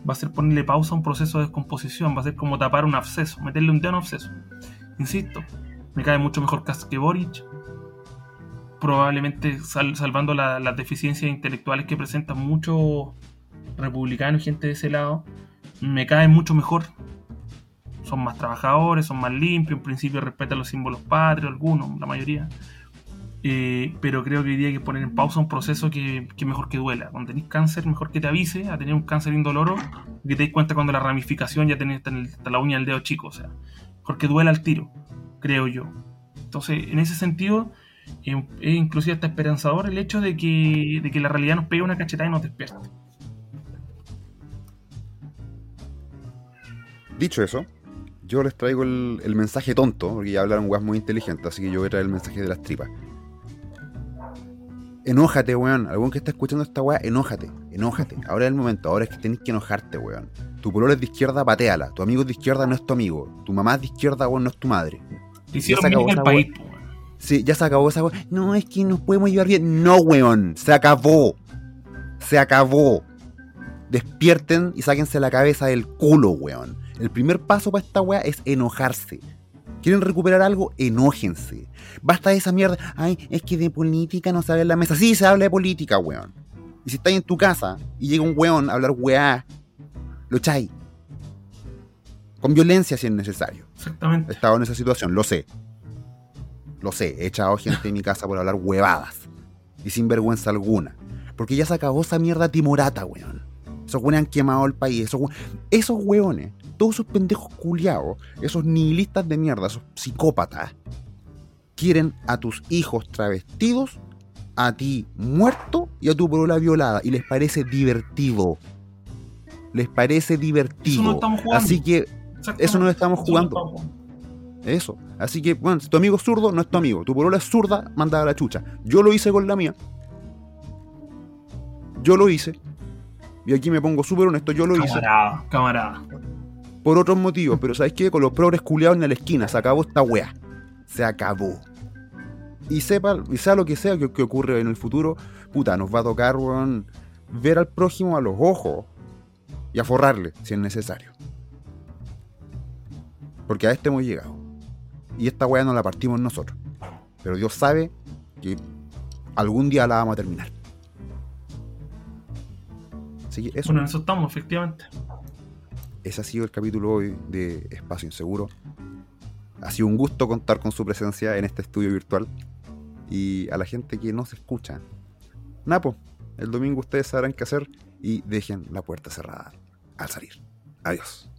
va a ser ponerle pausa a un proceso de descomposición, va a ser como tapar un absceso, meterle un dedo en un absceso. Insisto, me cae mucho mejor Cast que Boric, probablemente salvando las deficiencias intelectuales que presentan muchos republicanos y gente de ese lado, me cae mucho mejor. Son más trabajadores, son más limpios, en principio respetan los símbolos patrios, algunos, la mayoría. Eh, pero creo que hoy día hay que poner en pausa un proceso que, que mejor que duela. Cuando tenés cáncer, mejor que te avise a tener un cáncer indoloro, que te des cuenta cuando la ramificación ya tenés hasta, la uña del dedo chico. O sea, mejor que duela al tiro, creo yo. Entonces, en ese sentido, eh, es inclusive hasta esperanzador el hecho de que, de que la realidad nos pegue una cachetada y nos despierte. Dicho eso, yo les traigo el, mensaje tonto, porque ya hablaron weas muy inteligentes, así que yo voy a traer el mensaje de las tripas. Enójate, weón. Algún que está escuchando esta weá, enójate, enójate. Ahora es el momento, ahora es que tenés que enojarte, weón. Tu color es de izquierda, pateala. Tu amigo es de izquierda, no es tu amigo. Tu mamá es de izquierda, weón, no es tu madre. Hicieron el país, Sí, ya se acabó esa weón. No, es que nos podemos llevar bien. No, weón. Se acabó. Se acabó. Despierten y sáquense la cabeza del culo, weón. El primer paso para esta weá es enojarse. ¿Quieren recuperar algo? Enójense. Basta de esa mierda. Ay, es que de política no se habla en la mesa. Sí, se habla de política, weón. Y si estáis en tu casa y llega un weón a hablar weá, lo echáis. Con violencia si es necesario. Exactamente. He estado en esa situación, lo sé. Lo sé, he echado gente en mi casa por hablar huevadas. Y sin vergüenza alguna. Porque ya se acabó esa mierda timorata, weón. Esos weones han quemado el país. Esos, esos weones todos esos pendejos culiados, esos nihilistas de mierda, esos psicópatas, quieren a tus hijos travestidos, a ti muerto y a tu polola violada. Y les parece divertido. Les parece divertido. Eso no estamos jugando. Así que eso no lo estamos jugando. Eso. Así que, bueno, si tu amigo es zurdo, no es tu amigo. Tu polola es zurda, manda a la chucha. Yo lo hice con la mía. Yo lo hice. Y aquí me pongo súper honesto, yo lo hice. Camarada, camarada por otros motivos, pero ¿sabes qué? Con los progres culiados en la esquina, se acabó esta wea. Se acabó. Y sepa, y sea lo que sea que, ocurre en el futuro, puta, nos va a tocar, ver al prójimo a los ojos y a forrarle si es necesario. Porque a este hemos llegado. Y esta weá no la partimos nosotros. Pero Dios sabe que algún día la vamos a terminar. Así eso. Bueno, en eso estamos, efectivamente ese ha sido el capítulo hoy de Espacio Inseguro. Ha sido un gusto contar con su presencia en este estudio virtual. Y a la gente que no se escucha, Napo, el domingo ustedes sabrán qué hacer y dejen la puerta cerrada al salir. Adiós.